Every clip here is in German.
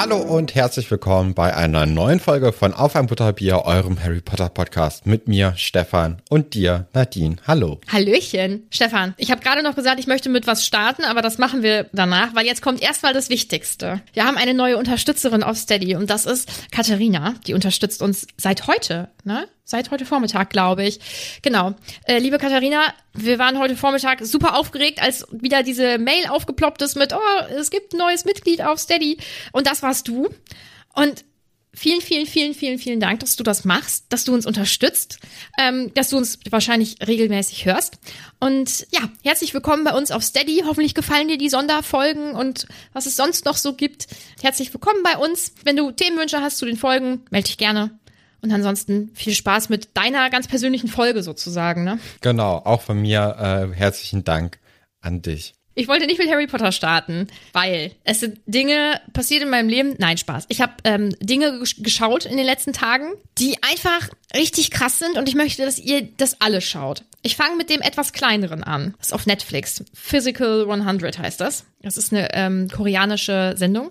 Hallo und herzlich willkommen bei einer neuen Folge von Auf ein Butterbier, eurem Harry Potter Podcast mit mir, Stefan und dir, Nadine. Hallo. Hallöchen, Stefan. Ich habe gerade noch gesagt, ich möchte mit was starten, aber das machen wir danach, weil jetzt kommt erstmal das Wichtigste. Wir haben eine neue Unterstützerin auf Steady und das ist Katharina. Die unterstützt uns seit heute, ne? Seit heute Vormittag, glaube ich. Genau. Äh, liebe Katharina, wir waren heute Vormittag super aufgeregt, als wieder diese Mail aufgeploppt ist mit, oh, es gibt ein neues Mitglied auf Steady. Und das warst du. Und vielen, vielen, vielen, vielen, vielen Dank, dass du das machst, dass du uns unterstützt, ähm, dass du uns wahrscheinlich regelmäßig hörst. Und ja, herzlich willkommen bei uns auf Steady. Hoffentlich gefallen dir die Sonderfolgen und was es sonst noch so gibt. Herzlich willkommen bei uns. Wenn du Themenwünsche hast zu den Folgen, melde dich gerne. Und ansonsten viel Spaß mit deiner ganz persönlichen Folge sozusagen, ne? Genau, auch von mir äh, herzlichen Dank an dich. Ich wollte nicht mit Harry Potter starten, weil es sind Dinge passiert in meinem Leben. Nein, Spaß. Ich habe ähm, Dinge geschaut in den letzten Tagen, die einfach richtig krass sind und ich möchte, dass ihr das alle schaut. Ich fange mit dem etwas kleineren an. Das ist auf Netflix. Physical 100 heißt das. Das ist eine ähm, koreanische Sendung.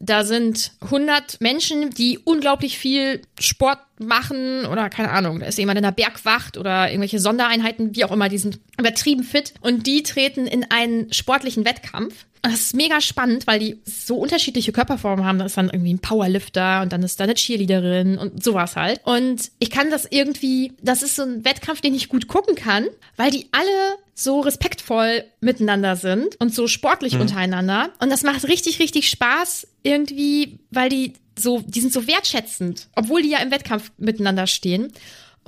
Da sind 100 Menschen, die unglaublich viel Sport machen oder keine Ahnung, da ist jemand in der Bergwacht oder irgendwelche Sondereinheiten, wie auch immer, die sind übertrieben fit und die treten in einen sportlichen Wettkampf. Und das ist mega spannend, weil die so unterschiedliche Körperformen haben. Da ist dann irgendwie ein Powerlifter und dann ist da eine Cheerleaderin und sowas halt. Und ich kann das irgendwie, das ist so ein Wettkampf, den ich gut gucken kann, weil die alle so respektvoll miteinander sind und so sportlich mhm. untereinander. Und das macht richtig, richtig Spaß irgendwie, weil die so, die sind so wertschätzend, obwohl die ja im Wettkampf miteinander stehen.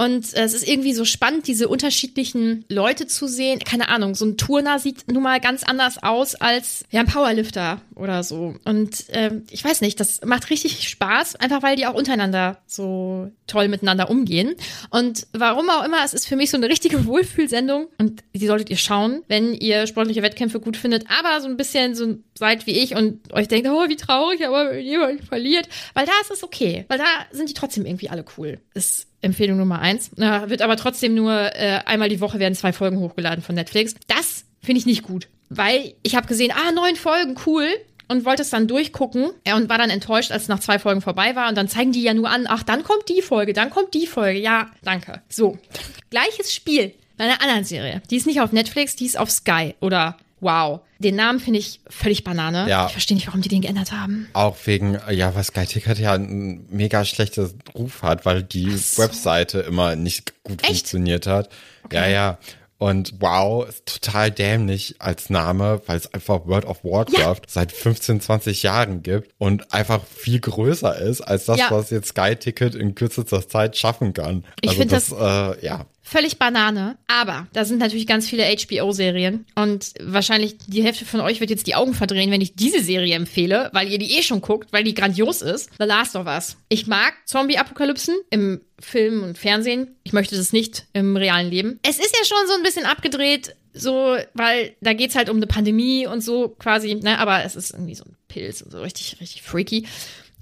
Und äh, es ist irgendwie so spannend, diese unterschiedlichen Leute zu sehen. Keine Ahnung, so ein Turner sieht nun mal ganz anders aus als ja, ein Powerlifter oder so. Und äh, ich weiß nicht, das macht richtig Spaß, einfach weil die auch untereinander so toll miteinander umgehen. Und warum auch immer, es ist für mich so eine richtige Wohlfühlsendung und die solltet ihr schauen, wenn ihr sportliche Wettkämpfe gut findet, aber so ein bisschen so seid wie ich und euch denkt, oh, wie traurig, aber jemand verliert. Weil da ist es okay. Weil da sind die trotzdem irgendwie alle cool. Ist Empfehlung Nummer eins. Na, wird aber trotzdem nur äh, einmal die Woche werden zwei Folgen hochgeladen von Netflix. Das finde ich nicht gut. Weil ich habe gesehen, ah, neun Folgen, cool. Und wollte es dann durchgucken ja, und war dann enttäuscht, als es nach zwei Folgen vorbei war. Und dann zeigen die ja nur an, ach, dann kommt die Folge, dann kommt die Folge. Ja, danke. So. Gleiches Spiel bei einer anderen Serie. Die ist nicht auf Netflix, die ist auf Sky oder Wow. Den Namen finde ich völlig Banane. Ja. Ich verstehe nicht, warum die den geändert haben. Auch wegen, ja, was Sky Ticket ja einen mega schlechten Ruf hat, weil die so. Webseite immer nicht gut Echt? funktioniert hat. Okay. Ja, ja. Und wow, ist total dämlich als Name, weil es einfach World of Warcraft ja. seit 15, 20 Jahren gibt und einfach viel größer ist als das, ja. was jetzt Sky Ticket in kürzester Zeit schaffen kann. Ich also finde das, das äh, ja völlig Banane. Aber da sind natürlich ganz viele HBO-Serien. Und wahrscheinlich die Hälfte von euch wird jetzt die Augen verdrehen, wenn ich diese Serie empfehle, weil ihr die eh schon guckt, weil die grandios ist. The Last of Us. Ich mag Zombie-Apokalypsen im Film und Fernsehen. Ich möchte das nicht im realen Leben. Es ist ja schon so ein bisschen abgedreht, so, weil da geht's halt um eine Pandemie und so quasi, ne, aber es ist irgendwie so ein Pilz und so richtig, richtig freaky.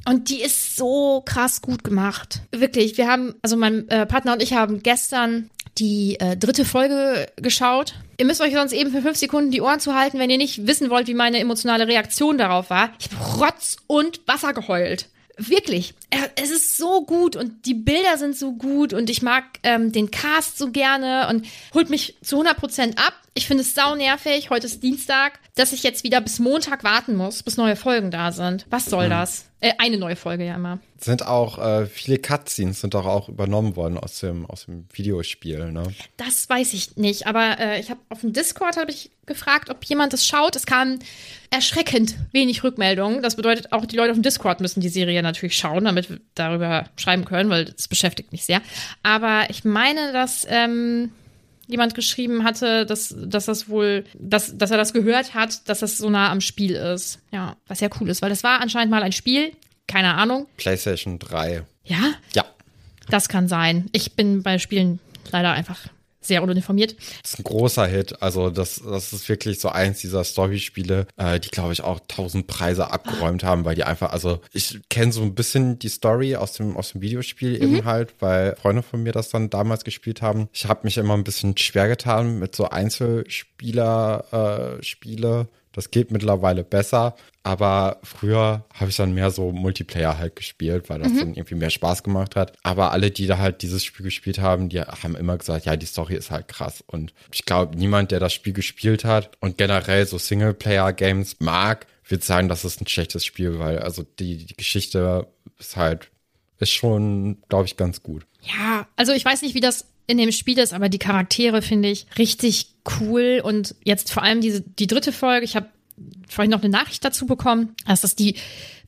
Und die ist so krass gut gemacht. Wirklich, wir haben, also mein äh, Partner und ich haben gestern die äh, dritte Folge geschaut. Ihr müsst euch sonst eben für fünf Sekunden die Ohren zuhalten, wenn ihr nicht wissen wollt, wie meine emotionale Reaktion darauf war. Ich habe Rotz und Wasser geheult. Wirklich, es ist so gut und die Bilder sind so gut und ich mag ähm, den Cast so gerne und holt mich zu 100% ab. Ich finde es sau nervig, heute ist Dienstag, dass ich jetzt wieder bis Montag warten muss, bis neue Folgen da sind. Was soll mhm. das? Äh, eine neue Folge ja immer. Sind auch äh, viele Cutscenes sind doch auch übernommen worden aus dem aus dem Videospiel, ne? Das weiß ich nicht, aber äh, ich habe auf dem Discord habe ich gefragt, ob jemand das schaut. Es kam erschreckend wenig Rückmeldungen. Das bedeutet auch die Leute auf dem Discord müssen die Serie natürlich schauen, damit wir darüber schreiben können, weil es beschäftigt mich sehr. Aber ich meine, dass ähm, jemand geschrieben hatte, dass, dass das wohl, dass, dass er das gehört hat, dass das so nah am Spiel ist. Ja, was ja cool ist, weil das war anscheinend mal ein Spiel, keine Ahnung. PlayStation 3. Ja? Ja. Das kann sein. Ich bin bei Spielen leider einfach sehr uninformiert. Das ist ein großer Hit. Also das, das ist wirklich so eins dieser Story-Spiele, äh, die, glaube ich, auch tausend Preise abgeräumt haben, weil die einfach, also ich kenne so ein bisschen die Story aus dem, aus dem Videospiel mhm. eben halt, weil Freunde von mir das dann damals gespielt haben. Ich habe mich immer ein bisschen schwer getan mit so Einzelspieler-Spiele. Äh, das geht mittlerweile besser. Aber früher habe ich dann mehr so Multiplayer halt gespielt, weil das mhm. dann irgendwie mehr Spaß gemacht hat. Aber alle, die da halt dieses Spiel gespielt haben, die haben immer gesagt, ja, die Story ist halt krass. Und ich glaube, niemand, der das Spiel gespielt hat und generell so Singleplayer-Games mag, wird sagen, das ist ein schlechtes Spiel, weil also die, die Geschichte ist halt, ist schon, glaube ich, ganz gut. Ja, also ich weiß nicht, wie das in dem Spiel ist, aber die Charaktere finde ich richtig cool und jetzt vor allem diese die dritte Folge. Ich habe vorhin noch eine Nachricht dazu bekommen, dass das die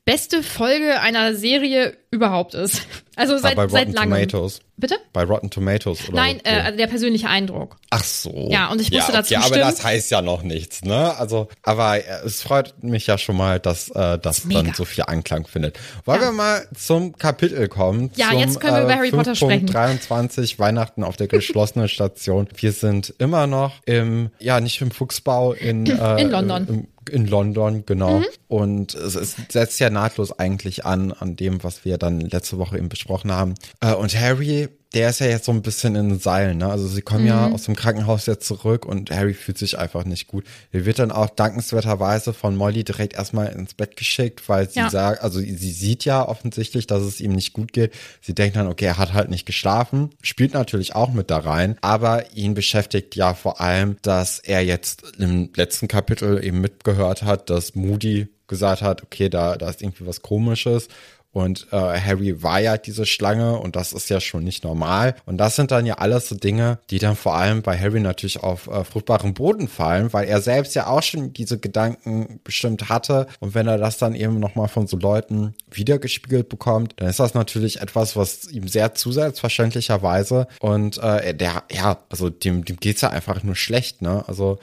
beste Folge einer Serie überhaupt ist. Also seit, bei seit langem. Tomatoes. Bitte? Bei Rotten Tomatoes oder? Nein, äh, also der persönliche Eindruck. Ach so. Ja, und ich musste ja, okay, dazu aber stimmen. das heißt ja noch nichts, ne? Also, aber äh, es freut mich ja schon mal, dass äh, das, das dann so viel Anklang findet. Wollen ja. wir mal zum Kapitel kommen? Ja, zum, jetzt können wir über äh, Harry Potter sprechen. 23 Weihnachten auf der geschlossenen Station. Wir sind immer noch im, ja, nicht im Fuchsbau in, äh, in London. Im, in London, genau. Mhm. Und es, es, setzt ja nahtlos eigentlich an, an dem, was wir dann letzte Woche eben besprochen haben. Äh, und Harry der ist ja jetzt so ein bisschen in den Seilen, ne? Also sie kommen mhm. ja aus dem Krankenhaus jetzt zurück und Harry fühlt sich einfach nicht gut. Er wird dann auch dankenswerterweise von Molly direkt erstmal ins Bett geschickt, weil sie ja. sagt, also sie sieht ja offensichtlich, dass es ihm nicht gut geht. Sie denkt dann, okay, er hat halt nicht geschlafen, spielt natürlich auch mit da rein, aber ihn beschäftigt ja vor allem, dass er jetzt im letzten Kapitel eben mitgehört hat, dass Moody gesagt hat, okay, da, da ist irgendwie was komisches und äh, Harry war ja diese Schlange und das ist ja schon nicht normal. Und das sind dann ja alles so Dinge, die dann vor allem bei Harry natürlich auf äh, fruchtbaren Boden fallen, weil er selbst ja auch schon diese Gedanken bestimmt hatte. Und wenn er das dann eben nochmal von so Leuten wiedergespiegelt bekommt, dann ist das natürlich etwas, was ihm sehr zusetzt, verständlicherweise. Und äh, der, ja, also dem, dem geht's ja einfach nur schlecht, ne? Also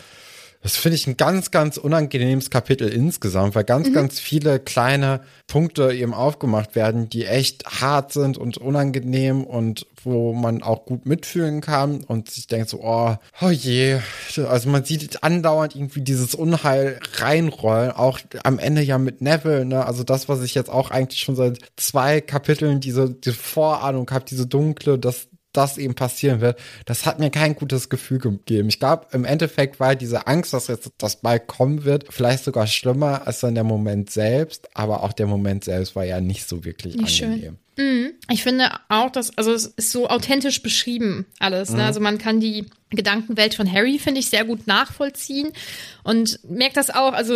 das finde ich ein ganz, ganz unangenehmes Kapitel insgesamt, weil ganz, mhm. ganz viele kleine Punkte eben aufgemacht werden, die echt hart sind und unangenehm und wo man auch gut mitfühlen kann und sich denkt so, oh, oh je. Also man sieht andauernd irgendwie dieses Unheil reinrollen, auch am Ende ja mit Neville, ne? Also das, was ich jetzt auch eigentlich schon seit zwei Kapiteln diese, diese Vorahnung habe, diese dunkle, das das eben passieren wird, das hat mir kein gutes Gefühl gegeben. Ich glaube, im Endeffekt war diese Angst, dass jetzt das bald kommen wird, vielleicht sogar schlimmer als dann der Moment selbst, aber auch der Moment selbst war ja nicht so wirklich nicht angenehm. Mhm. Ich finde auch, dass, also es ist so authentisch beschrieben alles. Ne? Mhm. Also man kann die Gedankenwelt von Harry, finde ich, sehr gut nachvollziehen und merkt das auch, also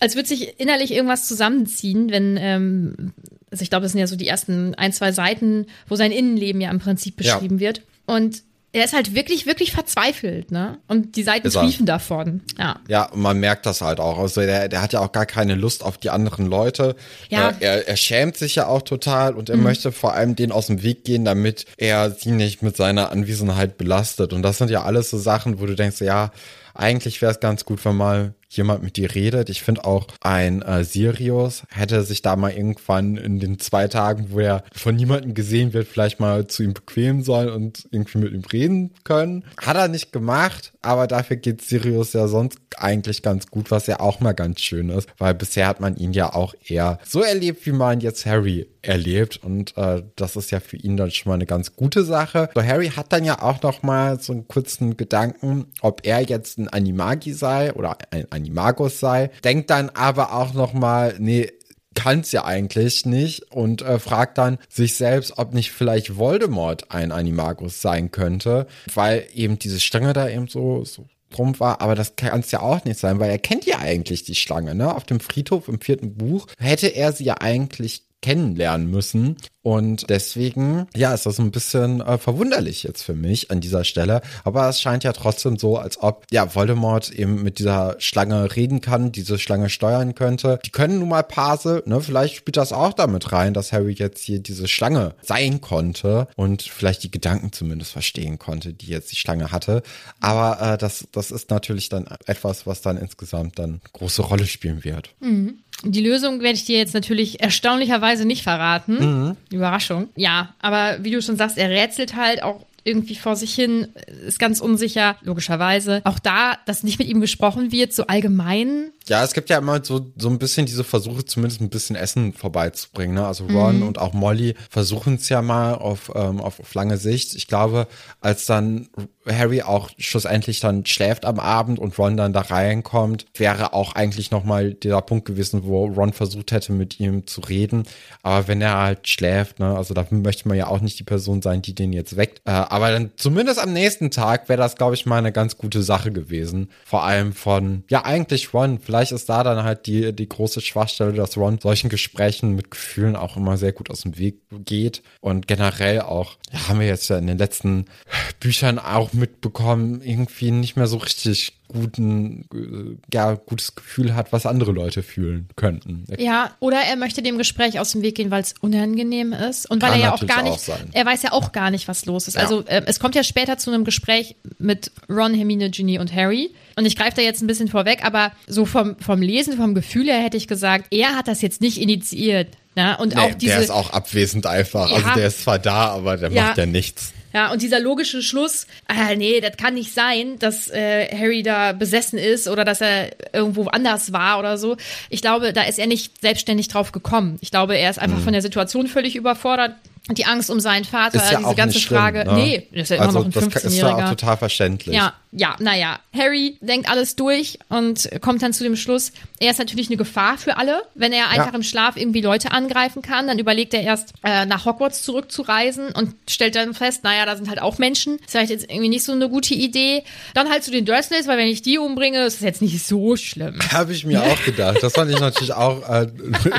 als würde sich innerlich irgendwas zusammenziehen, wenn ähm, also ich glaube, das sind ja so die ersten ein, zwei Seiten, wo sein Innenleben ja im Prinzip beschrieben ja. wird. Und er ist halt wirklich, wirklich verzweifelt, ne? Und die Seiten triefen davon. Ja. Ja, und man merkt das halt auch. Also der, der hat ja auch gar keine Lust auf die anderen Leute. Ja. Äh, er, er schämt sich ja auch total und er mhm. möchte vor allem denen aus dem Weg gehen, damit er sie nicht mit seiner Anwesenheit belastet. Und das sind ja alles so Sachen, wo du denkst, ja, eigentlich wäre es ganz gut, wenn mal jemand mit dir redet. Ich finde auch ein äh, Sirius hätte sich da mal irgendwann in den zwei Tagen, wo er von niemandem gesehen wird, vielleicht mal zu ihm bequemen sollen und irgendwie mit ihm reden können. Hat er nicht gemacht, aber dafür geht Sirius ja sonst eigentlich ganz gut, was ja auch mal ganz schön ist, weil bisher hat man ihn ja auch eher so erlebt, wie man jetzt Harry erlebt und äh, das ist ja für ihn dann schon mal eine ganz gute Sache. So Harry hat dann ja auch noch mal so einen kurzen Gedanken, ob er jetzt ein Animagi sei oder ein, ein Animagus sei, denkt dann aber auch noch mal, nee, kann's ja eigentlich nicht und äh, fragt dann sich selbst, ob nicht vielleicht Voldemort ein Animagus sein könnte, weil eben diese Stange da eben so, so drum war, aber das kann es ja auch nicht sein, weil er kennt ja eigentlich die Schlange, ne? Auf dem Friedhof im vierten Buch hätte er sie ja eigentlich kennenlernen müssen. Und deswegen, ja, ist das ein bisschen äh, verwunderlich jetzt für mich an dieser Stelle. Aber es scheint ja trotzdem so, als ob, ja, Voldemort eben mit dieser Schlange reden kann, diese Schlange steuern könnte. Die können nun mal Pase, ne? Vielleicht spielt das auch damit rein, dass Harry jetzt hier diese Schlange sein konnte und vielleicht die Gedanken zumindest verstehen konnte, die jetzt die Schlange hatte. Aber äh, das, das ist natürlich dann etwas, was dann insgesamt dann große Rolle spielen wird. Mhm. Die Lösung werde ich dir jetzt natürlich erstaunlicherweise nicht verraten. Mhm. Überraschung. Ja, aber wie du schon sagst, er rätselt halt auch irgendwie vor sich hin, ist ganz unsicher, logischerweise. Auch da, dass nicht mit ihm gesprochen wird, so allgemein, ja, es gibt ja immer so, so ein bisschen diese Versuche, zumindest ein bisschen Essen vorbeizubringen. Ne? Also Ron mhm. und auch Molly versuchen es ja mal auf, ähm, auf, auf lange Sicht. Ich glaube, als dann Harry auch schlussendlich dann schläft am Abend und Ron dann da reinkommt, wäre auch eigentlich nochmal dieser Punkt gewesen, wo Ron versucht hätte, mit ihm zu reden. Aber wenn er halt schläft, ne, also da möchte man ja auch nicht die Person sein, die den jetzt weckt. Äh, aber dann zumindest am nächsten Tag wäre das, glaube ich, mal eine ganz gute Sache gewesen. Vor allem von, ja, eigentlich Ron, vielleicht vielleicht ist da dann halt die, die große Schwachstelle, dass Ron solchen Gesprächen mit Gefühlen auch immer sehr gut aus dem Weg geht. Und generell auch, ja, haben wir jetzt ja in den letzten Büchern auch mitbekommen, irgendwie nicht mehr so richtig guten, äh, ja, gutes Gefühl hat, was andere Leute fühlen könnten. Ja, oder er möchte dem Gespräch aus dem Weg gehen, weil es unangenehm ist und weil Kann er ja auch gar nicht, auch er weiß ja auch gar nicht, was los ist. Ja. Also äh, es kommt ja später zu einem Gespräch mit Ron, Hermine, Ginny und Harry. Und ich greife da jetzt ein bisschen vorweg, aber so vom, vom Lesen, vom Gefühl her hätte ich gesagt, er hat das jetzt nicht initiiert. Ja, und nee, auch diese, der ist auch abwesend einfach. Also ja, also der ist zwar da, aber der ja, macht ja nichts. Ja, und dieser logische Schluss, äh, nee, das kann nicht sein, dass äh, Harry da besessen ist oder dass er irgendwo anders war oder so. Ich glaube, da ist er nicht selbstständig drauf gekommen. Ich glaube, er ist einfach mhm. von der Situation völlig überfordert die Angst um seinen Vater, ja diese ganze schlimm, Frage. Ne? Nee, das ist ja immer also, noch ein 15-Jähriger. Das ist ja auch total verständlich. Ja, ja, naja. Harry denkt alles durch und kommt dann zu dem Schluss, er ist natürlich eine Gefahr für alle. Wenn er einfach ja. im Schlaf irgendwie Leute angreifen kann, dann überlegt er erst, äh, nach Hogwarts zurückzureisen und stellt dann fest, naja, da sind halt auch Menschen. Ist vielleicht jetzt irgendwie nicht so eine gute Idee. Dann halt zu den Dursleys, weil wenn ich die umbringe, ist das jetzt nicht so schlimm. Habe ich mir auch gedacht. Das fand ich natürlich auch äh,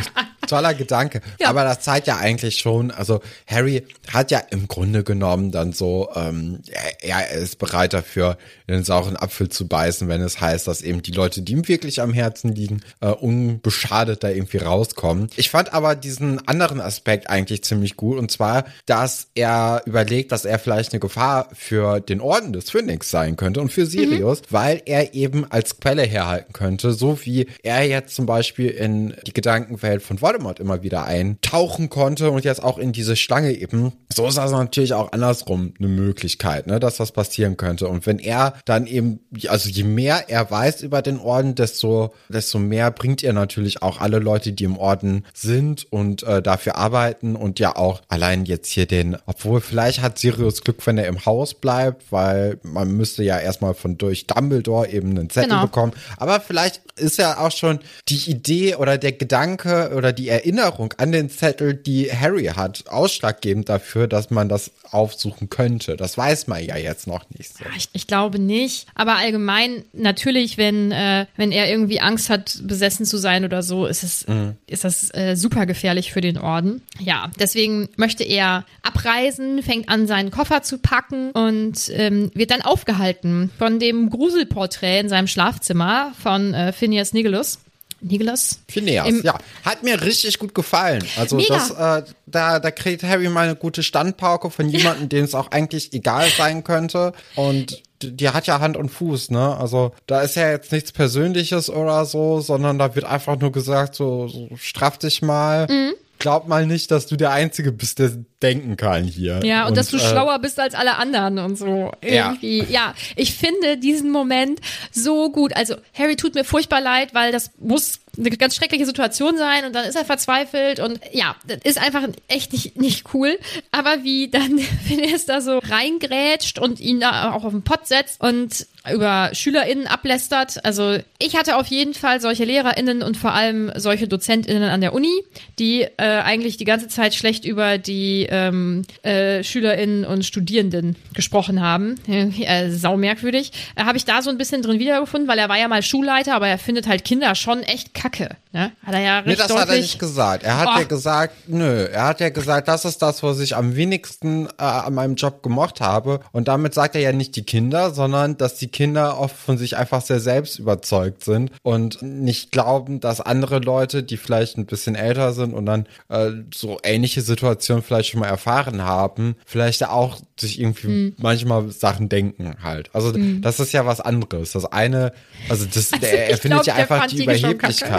toller Gedanke. Ja. Aber das zeigt ja eigentlich schon, also Harry hat ja im Grunde genommen dann so, ähm, er, er ist bereit dafür, in den sauren Apfel zu beißen, wenn es heißt, dass eben die Leute, die ihm wirklich am Herzen liegen, äh, unbeschadet da irgendwie rauskommen. Ich fand aber diesen anderen Aspekt eigentlich ziemlich gut und zwar, dass er überlegt, dass er vielleicht eine Gefahr für den Orden des Phönix sein könnte und für Sirius, mhm. weil er eben als Quelle herhalten könnte, so wie er jetzt zum Beispiel in die Gedankenwelt von Voldemort immer wieder eintauchen konnte und jetzt auch in diese Schlange eben. So ist das natürlich auch andersrum eine Möglichkeit, ne, dass das passieren könnte. Und wenn er dann eben, also je mehr er weiß über den Orden, desto, desto mehr bringt er natürlich auch alle Leute, die im Orden sind und äh, dafür arbeiten und ja auch allein jetzt hier den, obwohl vielleicht hat Sirius Glück, wenn er im Haus bleibt, weil man müsste ja erstmal von durch Dumbledore eben einen Zettel genau. bekommen. Aber vielleicht ist ja auch schon die Idee oder der Gedanke oder die Erinnerung an den Zettel, die Harry hat, ausschlaggebend dafür, dass man das aufsuchen könnte. Das weiß man ja jetzt noch nicht so. Ich, ich glaube nicht. Aber allgemein, natürlich, wenn, äh, wenn er irgendwie Angst hat, besessen zu sein oder so, ist es, mhm. ist das äh, super gefährlich für den Orden. Ja, deswegen möchte er abreisen, fängt an, seinen Koffer zu packen und ähm, wird dann aufgehalten von dem Gruselporträt in seinem Schlafzimmer von äh, Phineas Nigelus. Nicholas? Phineas, Im ja. Hat mir richtig gut gefallen. Also das, äh, da, da kriegt Harry mal eine gute Standpauke von jemandem, dem es auch eigentlich egal sein könnte. Und die hat ja Hand und Fuß, ne? Also da ist ja jetzt nichts Persönliches oder so, sondern da wird einfach nur gesagt, so, so straff dich mal. Mhm glaub mal nicht, dass du der Einzige bist, der denken kann hier. Ja, und, und dass du äh, schlauer bist als alle anderen und so. Irgendwie. Ja. ja, ich finde diesen Moment so gut. Also, Harry tut mir furchtbar leid, weil das muss eine ganz schreckliche Situation sein und dann ist er verzweifelt und ja, das ist einfach echt nicht, nicht cool. Aber wie dann, er es da so reingrätscht und ihn da auch auf den Pott setzt und über SchülerInnen ablästert. Also ich hatte auf jeden Fall solche LehrerInnen und vor allem solche DozentInnen an der Uni, die äh, eigentlich die ganze Zeit schlecht über die ähm, äh, SchülerInnen und Studierenden gesprochen haben. Äh, sau merkwürdig. Äh, Habe ich da so ein bisschen drin wiedergefunden, weil er war ja mal Schulleiter, aber er findet halt Kinder schon echt kacke. Ne? Hat er ja recht nee, das hat er nicht gesagt. Er hat oh. ja gesagt, nö, er hat ja gesagt, das ist das, was ich am wenigsten äh, an meinem Job gemocht habe. Und damit sagt er ja nicht die Kinder, sondern dass die Kinder oft von sich einfach sehr selbst überzeugt sind und nicht glauben, dass andere Leute, die vielleicht ein bisschen älter sind und dann äh, so ähnliche Situationen vielleicht schon mal erfahren haben, vielleicht auch sich irgendwie mhm. manchmal Sachen denken halt. Also mhm. das ist ja was anderes. Das eine, also das, also der, er findet ja einfach die Überheblichkeit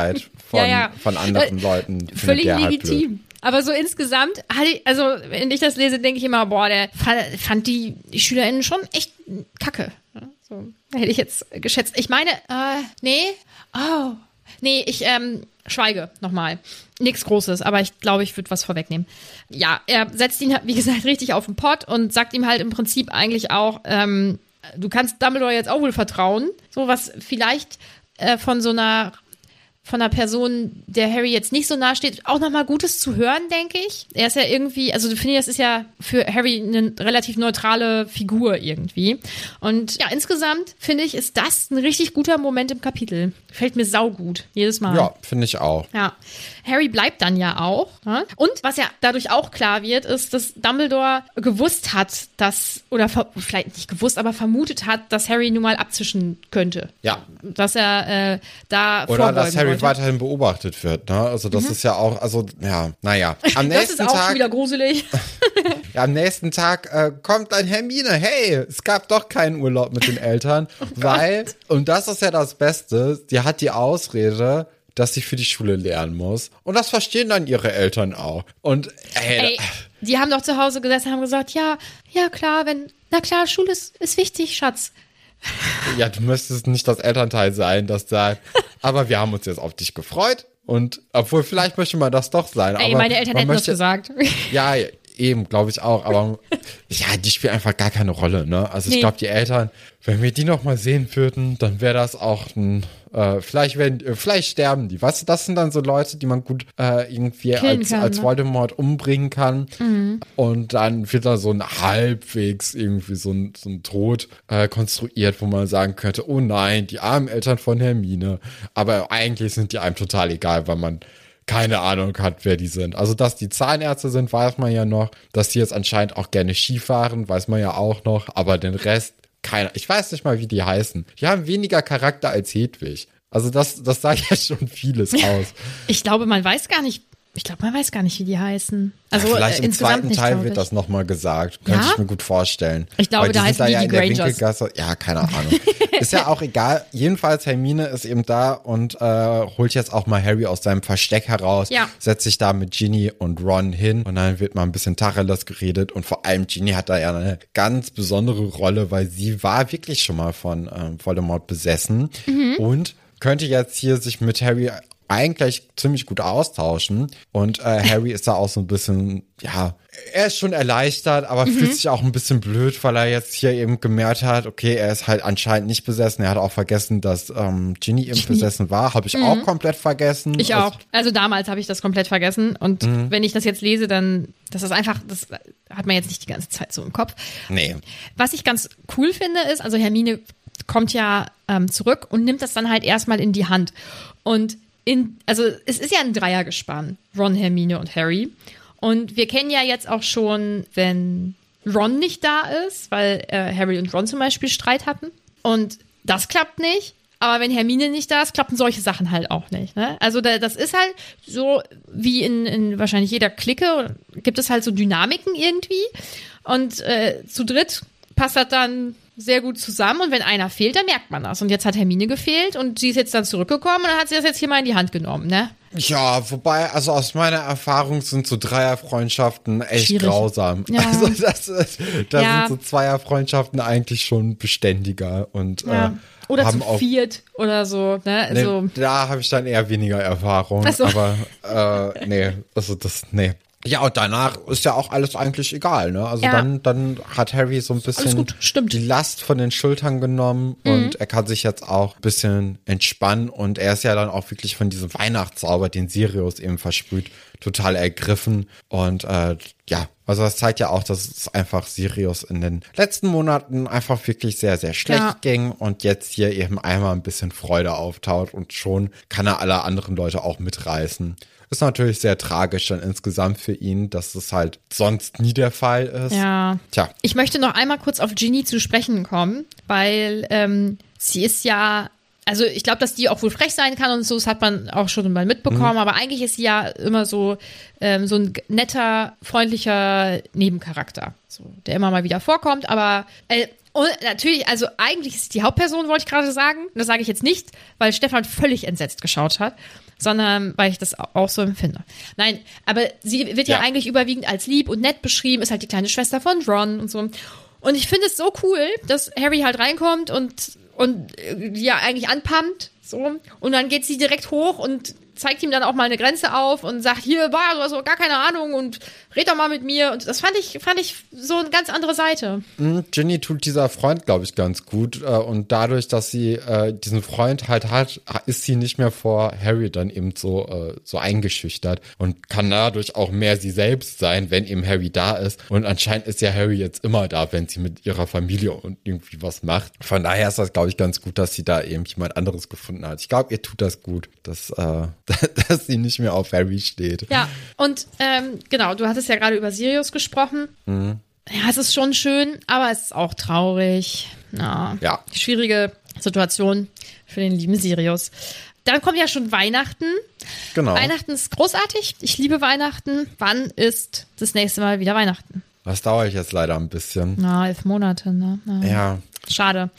von, ja, ja. von anderen äh, Leuten. Völlig halt legitim. Halt aber so insgesamt, also wenn ich das lese, denke ich immer, boah, der fand die, die SchülerInnen schon echt kacke. So, hätte ich jetzt geschätzt. Ich meine, äh, nee, oh, nee, ich ähm, schweige nochmal. Nichts Großes, aber ich glaube, ich würde was vorwegnehmen. Ja, er setzt ihn, wie gesagt, richtig auf den Pott und sagt ihm halt im Prinzip eigentlich auch, ähm, du kannst Dumbledore jetzt auch wohl vertrauen. So was vielleicht äh, von so einer von einer Person, der Harry jetzt nicht so nahe steht, auch nochmal Gutes zu hören, denke ich. Er ist ja irgendwie, also du findest, das ist ja für Harry eine relativ neutrale Figur irgendwie. Und ja, insgesamt finde ich, ist das ein richtig guter Moment im Kapitel. Fällt mir saugut, jedes Mal. Ja, finde ich auch. Ja. Harry bleibt dann ja auch. Und was ja dadurch auch klar wird, ist, dass Dumbledore gewusst hat, dass, oder vielleicht nicht gewusst, aber vermutet hat, dass Harry nun mal abzischen könnte. Ja. Dass er äh, da Oder dass Harry weiterhin beobachtet wird. Ne? Also das mhm. ist ja auch, also ja, naja. Am nächsten das ist auch Tag, wieder gruselig. ja, am nächsten Tag äh, kommt dann Hermine. Hey, es gab doch keinen Urlaub mit den Eltern, oh weil, und das ist ja das Beste, sie hat die Ausrede, dass sie für die Schule lernen muss. Und das verstehen dann ihre Eltern auch. Und ey, ey die haben doch zu Hause gesessen und haben gesagt, ja, ja klar, wenn, na klar, Schule ist, ist wichtig, Schatz. Ja, du müsstest nicht das Elternteil sein, das sagt, aber wir haben uns jetzt auf dich gefreut. Und obwohl, vielleicht möchte man das doch sein. Ey, meine Eltern hätten möchte, das gesagt. Ja, eben, glaube ich auch. Aber ja, die spielen einfach gar keine Rolle. Ne? Also nee. ich glaube, die Eltern, wenn wir die noch mal sehen würden, dann wäre das auch ein äh, vielleicht werden, äh, vielleicht sterben die. Du, das sind dann so Leute, die man gut äh, irgendwie als, kann, als ne? Voldemort umbringen kann. Mhm. Und dann wird da so ein halbwegs irgendwie so ein, so ein Tod äh, konstruiert, wo man sagen könnte, oh nein, die armen Eltern von Hermine. Aber eigentlich sind die einem total egal, weil man keine Ahnung hat, wer die sind. Also, dass die Zahnärzte sind, weiß man ja noch. Dass die jetzt anscheinend auch gerne Skifahren, weiß man ja auch noch. Aber den Rest keiner. Ich weiß nicht mal, wie die heißen. Die haben weniger Charakter als Hedwig. Also das, das sagt ja schon vieles aus. Ich glaube, man weiß gar nicht, ich glaube, man weiß gar nicht, wie die heißen. Also ja, vielleicht äh, im zweiten nicht, Teil wird das nochmal gesagt. Könnte ja? ich mir gut vorstellen. Ich glaube, da heißt da ja in der Winkelgasse. Ja, keine Ahnung. ist ja auch egal. Jedenfalls Hermine ist eben da und äh, holt jetzt auch mal Harry aus seinem Versteck heraus. Ja. Setzt sich da mit Ginny und Ron hin und dann wird mal ein bisschen Tacheles geredet und vor allem Ginny hat da ja eine ganz besondere Rolle, weil sie war wirklich schon mal von ähm, Voldemort besessen mhm. und könnte jetzt hier sich mit Harry eigentlich ziemlich gut austauschen. Und äh, Harry ist da auch so ein bisschen, ja, er ist schon erleichtert, aber mhm. fühlt sich auch ein bisschen blöd, weil er jetzt hier eben gemerkt hat, okay, er ist halt anscheinend nicht besessen. Er hat auch vergessen, dass ähm, Ginny eben Ginny. besessen war. Habe ich mhm. auch komplett vergessen. Ich also, auch. Also damals habe ich das komplett vergessen. Und mhm. wenn ich das jetzt lese, dann, das ist einfach, das hat man jetzt nicht die ganze Zeit so im Kopf. Nee. Was ich ganz cool finde, ist, also Hermine kommt ja ähm, zurück und nimmt das dann halt erstmal in die Hand. Und in, also es ist ja ein Dreiergespann, Ron, Hermine und Harry. Und wir kennen ja jetzt auch schon, wenn Ron nicht da ist, weil äh, Harry und Ron zum Beispiel Streit hatten. Und das klappt nicht. Aber wenn Hermine nicht da ist, klappen solche Sachen halt auch nicht. Ne? Also da, das ist halt so wie in, in wahrscheinlich jeder Clique, gibt es halt so Dynamiken irgendwie. Und äh, zu dritt passt das dann sehr gut zusammen und wenn einer fehlt, dann merkt man das. Und jetzt hat Hermine gefehlt und sie ist jetzt dann zurückgekommen und dann hat sie das jetzt hier mal in die Hand genommen, ne? Ja, wobei, also aus meiner Erfahrung sind so Dreierfreundschaften echt Schwierig. grausam. Ja. Also das, da ja. sind so Zweierfreundschaften eigentlich schon beständiger und ja. äh, oder haben zu viert oder so, ne? Nee, also, da habe ich dann eher weniger Erfahrung. So. Aber äh, nee, also das, nee. Ja, und danach ist ja auch alles eigentlich egal, ne? Also ja. dann, dann hat Harry so ein bisschen die Last von den Schultern genommen mhm. und er kann sich jetzt auch ein bisschen entspannen und er ist ja dann auch wirklich von diesem Weihnachtszauber, den Sirius eben versprüht, total ergriffen und äh, ja, also das zeigt ja auch, dass es einfach Sirius in den letzten Monaten einfach wirklich sehr, sehr schlecht ja. ging und jetzt hier eben einmal ein bisschen Freude auftaut und schon kann er alle anderen Leute auch mitreißen. Ist natürlich sehr tragisch dann insgesamt für ihn, dass es halt sonst nie der Fall ist. Ja. Tja. Ich möchte noch einmal kurz auf Ginny zu sprechen kommen, weil ähm, sie ist ja also ich glaube, dass die auch wohl frech sein kann und so, das hat man auch schon mal mitbekommen, mhm. aber eigentlich ist sie ja immer so, ähm, so ein netter, freundlicher Nebencharakter, so, der immer mal wieder vorkommt, aber äh, und natürlich, also eigentlich ist sie die Hauptperson, wollte ich gerade sagen. Das sage ich jetzt nicht, weil Stefan völlig entsetzt geschaut hat sondern weil ich das auch so empfinde. Nein, aber sie wird ja, ja eigentlich überwiegend als lieb und nett beschrieben, ist halt die kleine Schwester von Ron und so. Und ich finde es so cool, dass Harry halt reinkommt und, und äh, ja eigentlich anpumpt, so. Und dann geht sie direkt hoch und zeigt ihm dann auch mal eine Grenze auf und sagt, hier, war du hast doch gar keine Ahnung und red doch mal mit mir. Und das fand ich, fand ich so eine ganz andere Seite. Mhm, Ginny tut dieser Freund, glaube ich, ganz gut. Äh, und dadurch, dass sie äh, diesen Freund halt hat, ist sie nicht mehr vor Harry dann eben so, äh, so eingeschüchtert und kann dadurch auch mehr sie selbst sein, wenn eben Harry da ist. Und anscheinend ist ja Harry jetzt immer da, wenn sie mit ihrer Familie und irgendwie was macht. Von daher ist das, glaube ich, ganz gut, dass sie da eben jemand anderes gefunden hat. Ich glaube, ihr tut das gut. Das, äh, dass sie nicht mehr auf Harry steht. Ja, und ähm, genau, du hattest ja gerade über Sirius gesprochen. Mhm. Ja, es ist schon schön, aber es ist auch traurig. Ja, ja. Schwierige Situation für den lieben Sirius. Dann kommt ja schon Weihnachten. Genau. Weihnachten ist großartig. Ich liebe Weihnachten. Wann ist das nächste Mal wieder Weihnachten? Das dauert jetzt leider ein bisschen. Na, elf Monate, ne? Ja. ja. Schade.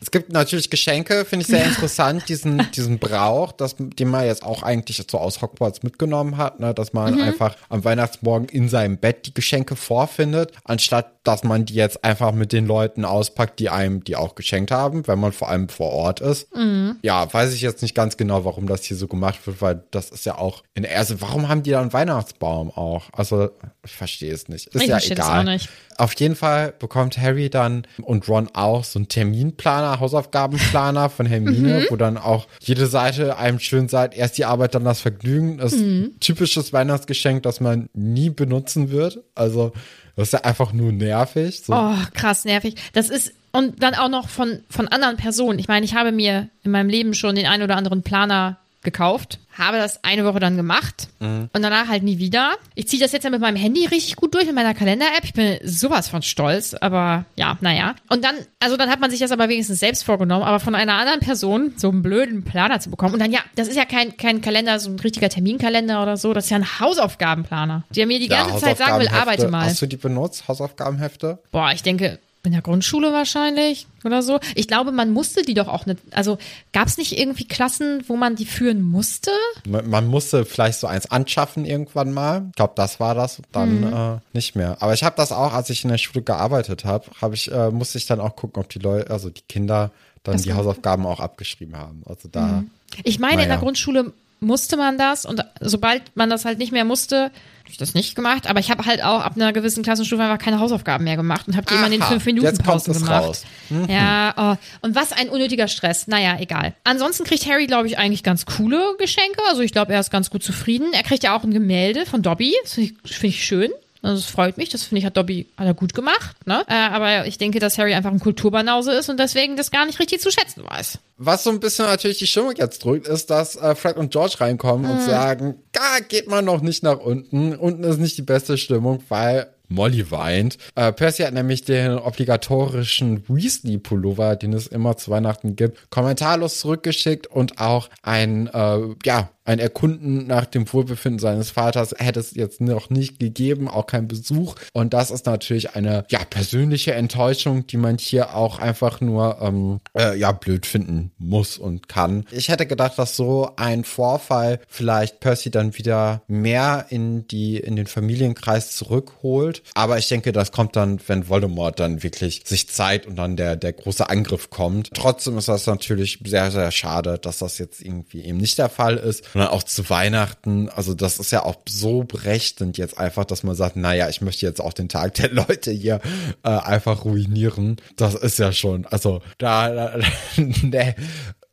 Es gibt natürlich Geschenke, finde ich sehr interessant, diesen, diesen Brauch, das, den man jetzt auch eigentlich so aus Hogwarts mitgenommen hat, ne, dass man mhm. einfach am Weihnachtsmorgen in seinem Bett die Geschenke vorfindet, anstatt dass man die jetzt einfach mit den Leuten auspackt, die einem die auch geschenkt haben, wenn man vor allem vor Ort ist. Mhm. Ja, weiß ich jetzt nicht ganz genau, warum das hier so gemacht wird, weil das ist ja auch in der erste, warum haben die da einen Weihnachtsbaum auch? Also, ich verstehe es nicht. Ist ich ja egal. Auf jeden Fall bekommt Harry dann und Ron auch so einen Terminplaner, Hausaufgabenplaner von Hermine, mhm. wo dann auch jede Seite einem schön sagt, erst die Arbeit, dann das Vergnügen. Das ist mhm. typisches Weihnachtsgeschenk, das man nie benutzen wird. Also das ist ja einfach nur nervig. So. Oh, krass nervig. Das ist und dann auch noch von, von anderen Personen. Ich meine, ich habe mir in meinem Leben schon den einen oder anderen Planer gekauft, habe das eine Woche dann gemacht mhm. und danach halt nie wieder. Ich ziehe das jetzt ja mit meinem Handy richtig gut durch, mit meiner Kalender-App. Ich bin sowas von stolz, aber ja, naja. Und dann, also dann hat man sich das aber wenigstens selbst vorgenommen, aber von einer anderen Person so einen blöden Planer zu bekommen. Und dann, ja, das ist ja kein, kein Kalender, so ein richtiger Terminkalender oder so, das ist ja ein Hausaufgabenplaner, der mir die ganze ja, Zeit sagen will, arbeite mal. Hast du die benutzt, Hausaufgabenhefte? Boah, ich denke, in der Grundschule wahrscheinlich oder so. Ich glaube, man musste die doch auch nicht. Also gab es nicht irgendwie Klassen, wo man die führen musste? Man, man musste vielleicht so eins anschaffen irgendwann mal. Ich glaube, das war das. Dann mhm. äh, nicht mehr. Aber ich habe das auch, als ich in der Schule gearbeitet habe, habe ich äh, musste ich dann auch gucken, ob die Leute, also die Kinder dann das die Hausaufgaben auch abgeschrieben haben. Also da. Mhm. Ich meine, naja. in der Grundschule musste man das und sobald man das halt nicht mehr musste, habe ich das nicht gemacht, aber ich habe halt auch ab einer gewissen Klassenstufe einfach keine Hausaufgaben mehr gemacht und habe die immer in den fünf Minuten jetzt kommt Pausen gemacht. raus. Mhm. Ja, oh. und was ein unnötiger Stress. Naja, egal. Ansonsten kriegt Harry, glaube ich, eigentlich ganz coole Geschenke. Also ich glaube, er ist ganz gut zufrieden. Er kriegt ja auch ein Gemälde von Dobby. Das finde ich, find ich schön. Also das freut mich. Das finde ich, hat Dobby hat er gut gemacht. Ne? Äh, aber ich denke, dass Harry einfach ein Kulturbanause ist und deswegen das gar nicht richtig zu schätzen weiß. Was so ein bisschen natürlich die Stimmung jetzt drückt, ist, dass äh, Fred und George reinkommen und sagen, da geht man noch nicht nach unten. Unten ist nicht die beste Stimmung, weil Molly weint. Äh, Percy hat nämlich den obligatorischen Weasley-Pullover, den es immer zu Weihnachten gibt, kommentarlos zurückgeschickt und auch ein, äh, ja, ein Erkunden nach dem Wohlbefinden seines Vaters hätte es jetzt noch nicht gegeben, auch kein Besuch. Und das ist natürlich eine, ja, persönliche Enttäuschung, die man hier auch einfach nur, ähm, äh, ja, blöd finden muss und kann. Ich hätte gedacht, dass so ein Vorfall vielleicht Percy dann wieder mehr in die, in den Familienkreis zurückholt. Aber ich denke, das kommt dann, wenn Voldemort dann wirklich sich zeigt und dann der, der große Angriff kommt. Trotzdem ist das natürlich sehr, sehr schade, dass das jetzt irgendwie eben nicht der Fall ist. Und dann auch zu Weihnachten, also das ist ja auch so berechnend jetzt einfach, dass man sagt, naja, ich möchte jetzt auch den Tag der Leute hier äh, einfach ruinieren. Das ist ja schon, also da, da ne,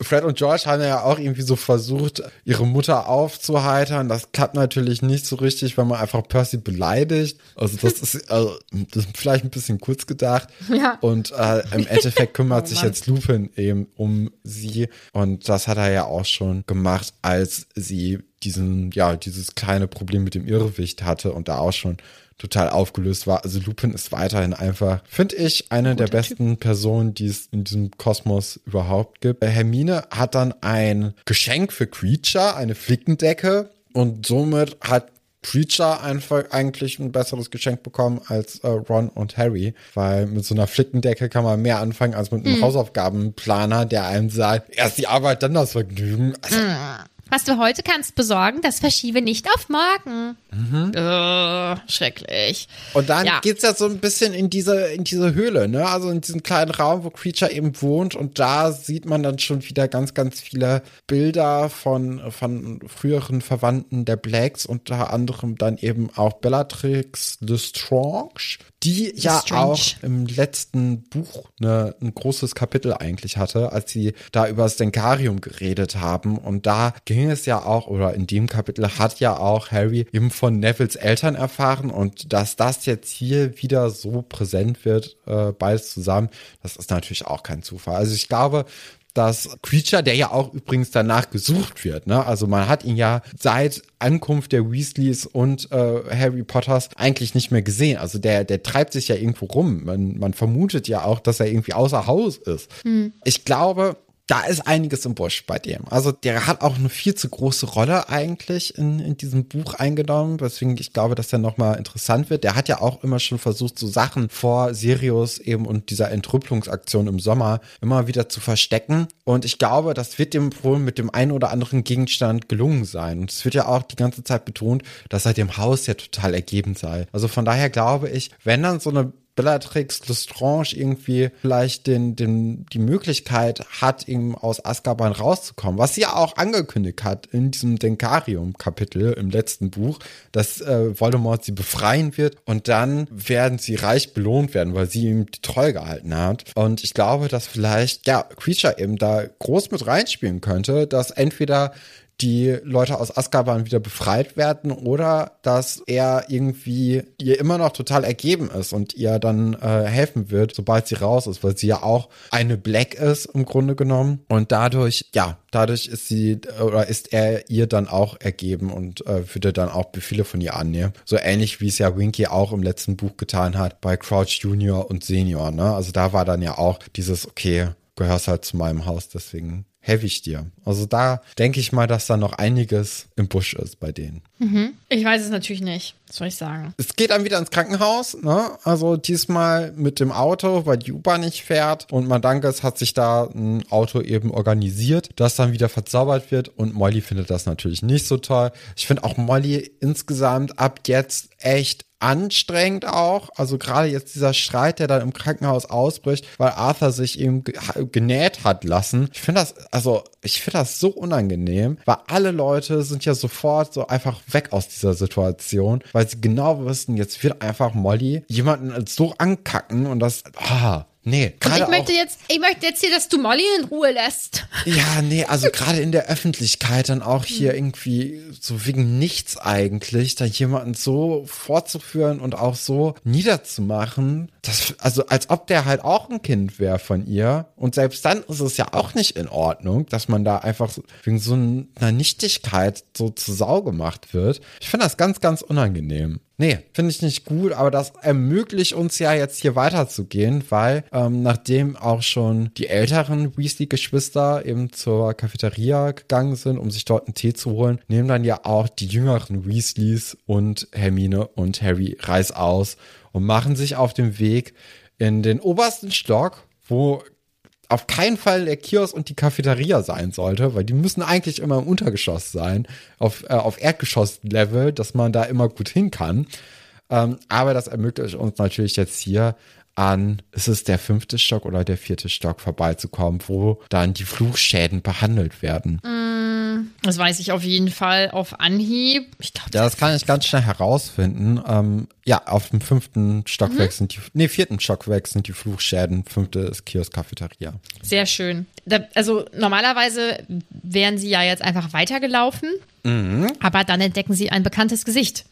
Fred und George haben ja auch irgendwie so versucht, ihre Mutter aufzuheitern. Das klappt natürlich nicht so richtig, wenn man einfach Percy beleidigt. Also das ist, also, das ist vielleicht ein bisschen kurz gedacht. Ja. Und äh, im Endeffekt kümmert Oh sich jetzt Lupin eben um sie. Und das hat er ja auch schon gemacht, als sie diesen, ja, dieses kleine Problem mit dem Irrwicht hatte und da auch schon total aufgelöst war. Also Lupin ist weiterhin einfach, finde ich, eine der besten Personen, die es in diesem Kosmos überhaupt gibt. Äh, Hermine hat dann ein Geschenk für Creature, eine Flickendecke und somit hat Creature einfach eigentlich ein besseres Geschenk bekommen als äh, Ron und Harry, weil mit so einer Flickendecke kann man mehr anfangen als mit einem Hausaufgabenplaner, der einem sagt, erst die Arbeit, dann das Vergnügen. Also, Was du heute kannst besorgen, das verschiebe nicht auf morgen. Äh, schrecklich. Und dann Ja. geht's ja so ein bisschen in diese, in diese Höhle, ne? Also in diesen kleinen Raum, wo Creature eben wohnt. Und da sieht man dann schon wieder ganz, ganz viele Bilder von, von früheren Verwandten der Blacks, unter anderem dann eben auch Bellatrix Lestrange, die ja Lestrange. auch im letzten Buch ne, ein großes Kapitel eigentlich hatte, als sie da über das Denkarium geredet haben. Und da ging es ja auch, oder in dem Kapitel hat ja auch Harry eben von Nevilles Eltern erfahren. Und dass das jetzt hier wieder so präsent wird, äh, beides zusammen, das ist natürlich auch kein Zufall. Also ich glaube, dass Creature, der ja auch übrigens danach gesucht wird, ne? Also man hat ihn ja seit Ankunft der Weasleys und äh, Harry Potters eigentlich nicht mehr gesehen. Also der, der treibt sich ja irgendwo rum. Man, man vermutet ja auch, dass er irgendwie außer Haus ist. Ich glaube, da ist einiges im Busch bei dem. Also der hat auch eine viel zu große Rolle eigentlich in, in diesem Buch eingenommen, weswegen ich glaube, dass der nochmal interessant wird. Der hat ja auch immer schon versucht, so Sachen vor Sirius eben und dieser Entrüppelungsaktion im Sommer immer wieder zu verstecken. Und ich glaube, das wird dem wohl mit dem einen oder anderen Gegenstand gelungen sein. Und es wird ja auch die ganze Zeit betont, dass er dem Haus ja total ergeben sei. Also von daher glaube ich, wenn dann so eine Bellatrix Lestrange irgendwie vielleicht den, den, die Möglichkeit hat, ihm aus Azkaban rauszukommen, was sie ja auch angekündigt hat in diesem Denkarium-Kapitel im letzten Buch, dass äh, Voldemort sie befreien wird und dann werden sie reich belohnt werden, weil sie ihm die Treue gehalten hat. Und ich glaube, dass vielleicht, ja, Creature eben da groß mit reinspielen könnte, dass entweder die Leute aus Azkaban wieder befreit werden oder dass er irgendwie ihr immer noch total ergeben ist und ihr dann äh, helfen wird, sobald sie raus ist, weil sie ja auch eine Black ist im Grunde genommen und dadurch, ja, dadurch ist sie oder ist er ihr dann auch ergeben und äh, würde dann auch Befehle von ihr annehmen. So ähnlich wie es ja Winky auch im letzten Buch getan hat bei Crouch Junior und Senior, ne? Also da war dann ja auch dieses, okay, gehörst halt zu meinem Haus, deswegen helfe ich dir. Also da denke ich mal, dass da noch einiges im Busch ist bei denen. Ich weiß es natürlich nicht. Was soll ich sagen? Es geht dann wieder ins Krankenhaus, ne? Also diesmal mit dem Auto, weil die U-Bahn nicht fährt. Und Mandanges hat sich da ein Auto eben organisiert, das dann wieder verzaubert wird. Und Molly findet das natürlich nicht so toll. Ich finde auch Molly insgesamt ab jetzt echt anstrengend auch. Also gerade jetzt dieser Streit, der dann im Krankenhaus ausbricht, weil Arthur sich eben genäht hat lassen. Ich finde das, also ich finde das so unangenehm, weil alle Leute sind ja sofort so einfach weg aus dieser Situation, weil sie genau wissen, jetzt wird einfach Molly jemanden so ankacken und das, ah, Nee, gerade. Ich möchte jetzt, ich möchte jetzt hier, dass du Molly in Ruhe lässt. Ja, nee, also gerade in der Öffentlichkeit dann auch hier irgendwie so wegen nichts eigentlich, da jemanden so fortzuführen und auch so niederzumachen, das, also als ob der halt auch ein Kind wäre von ihr. Und selbst dann ist es ja auch nicht in Ordnung, dass man da einfach wegen so einer Nichtigkeit so zu Sau gemacht wird. Ich finde das ganz, ganz unangenehm. Nee, finde ich nicht gut, aber das ermöglicht uns ja jetzt hier weiterzugehen, weil ähm, nachdem auch schon die älteren Weasley-Geschwister eben zur Cafeteria gegangen sind, um sich dort einen Tee zu holen, nehmen dann ja auch die jüngeren Weasleys und Hermine und Harry Reis aus und machen sich auf den Weg in den obersten Stock, wo auf keinen Fall der Kiosk und die Cafeteria sein sollte, weil die müssen eigentlich immer im Untergeschoss sein, auf, äh, auf Erdgeschoss-Level, dass man da immer gut hin kann. Ähm, aber das ermöglicht uns natürlich jetzt hier an, ist es der fünfte Stock oder der vierte Stock vorbeizukommen, wo dann die Fluchschäden behandelt werden. Mm, das weiß ich auf jeden Fall auf Anhieb. Ich glaub, ja, das kann ich ganz schnell herausfinden. Ähm, ja, auf dem fünften Stockwerk mhm. sind die, nee, vierten Stockwerk sind die Fluchschäden, fünfte ist Kiosk Cafeteria. Sehr schön. Da, also normalerweise wären sie ja jetzt einfach weitergelaufen, mhm. aber dann entdecken sie ein bekanntes Gesicht.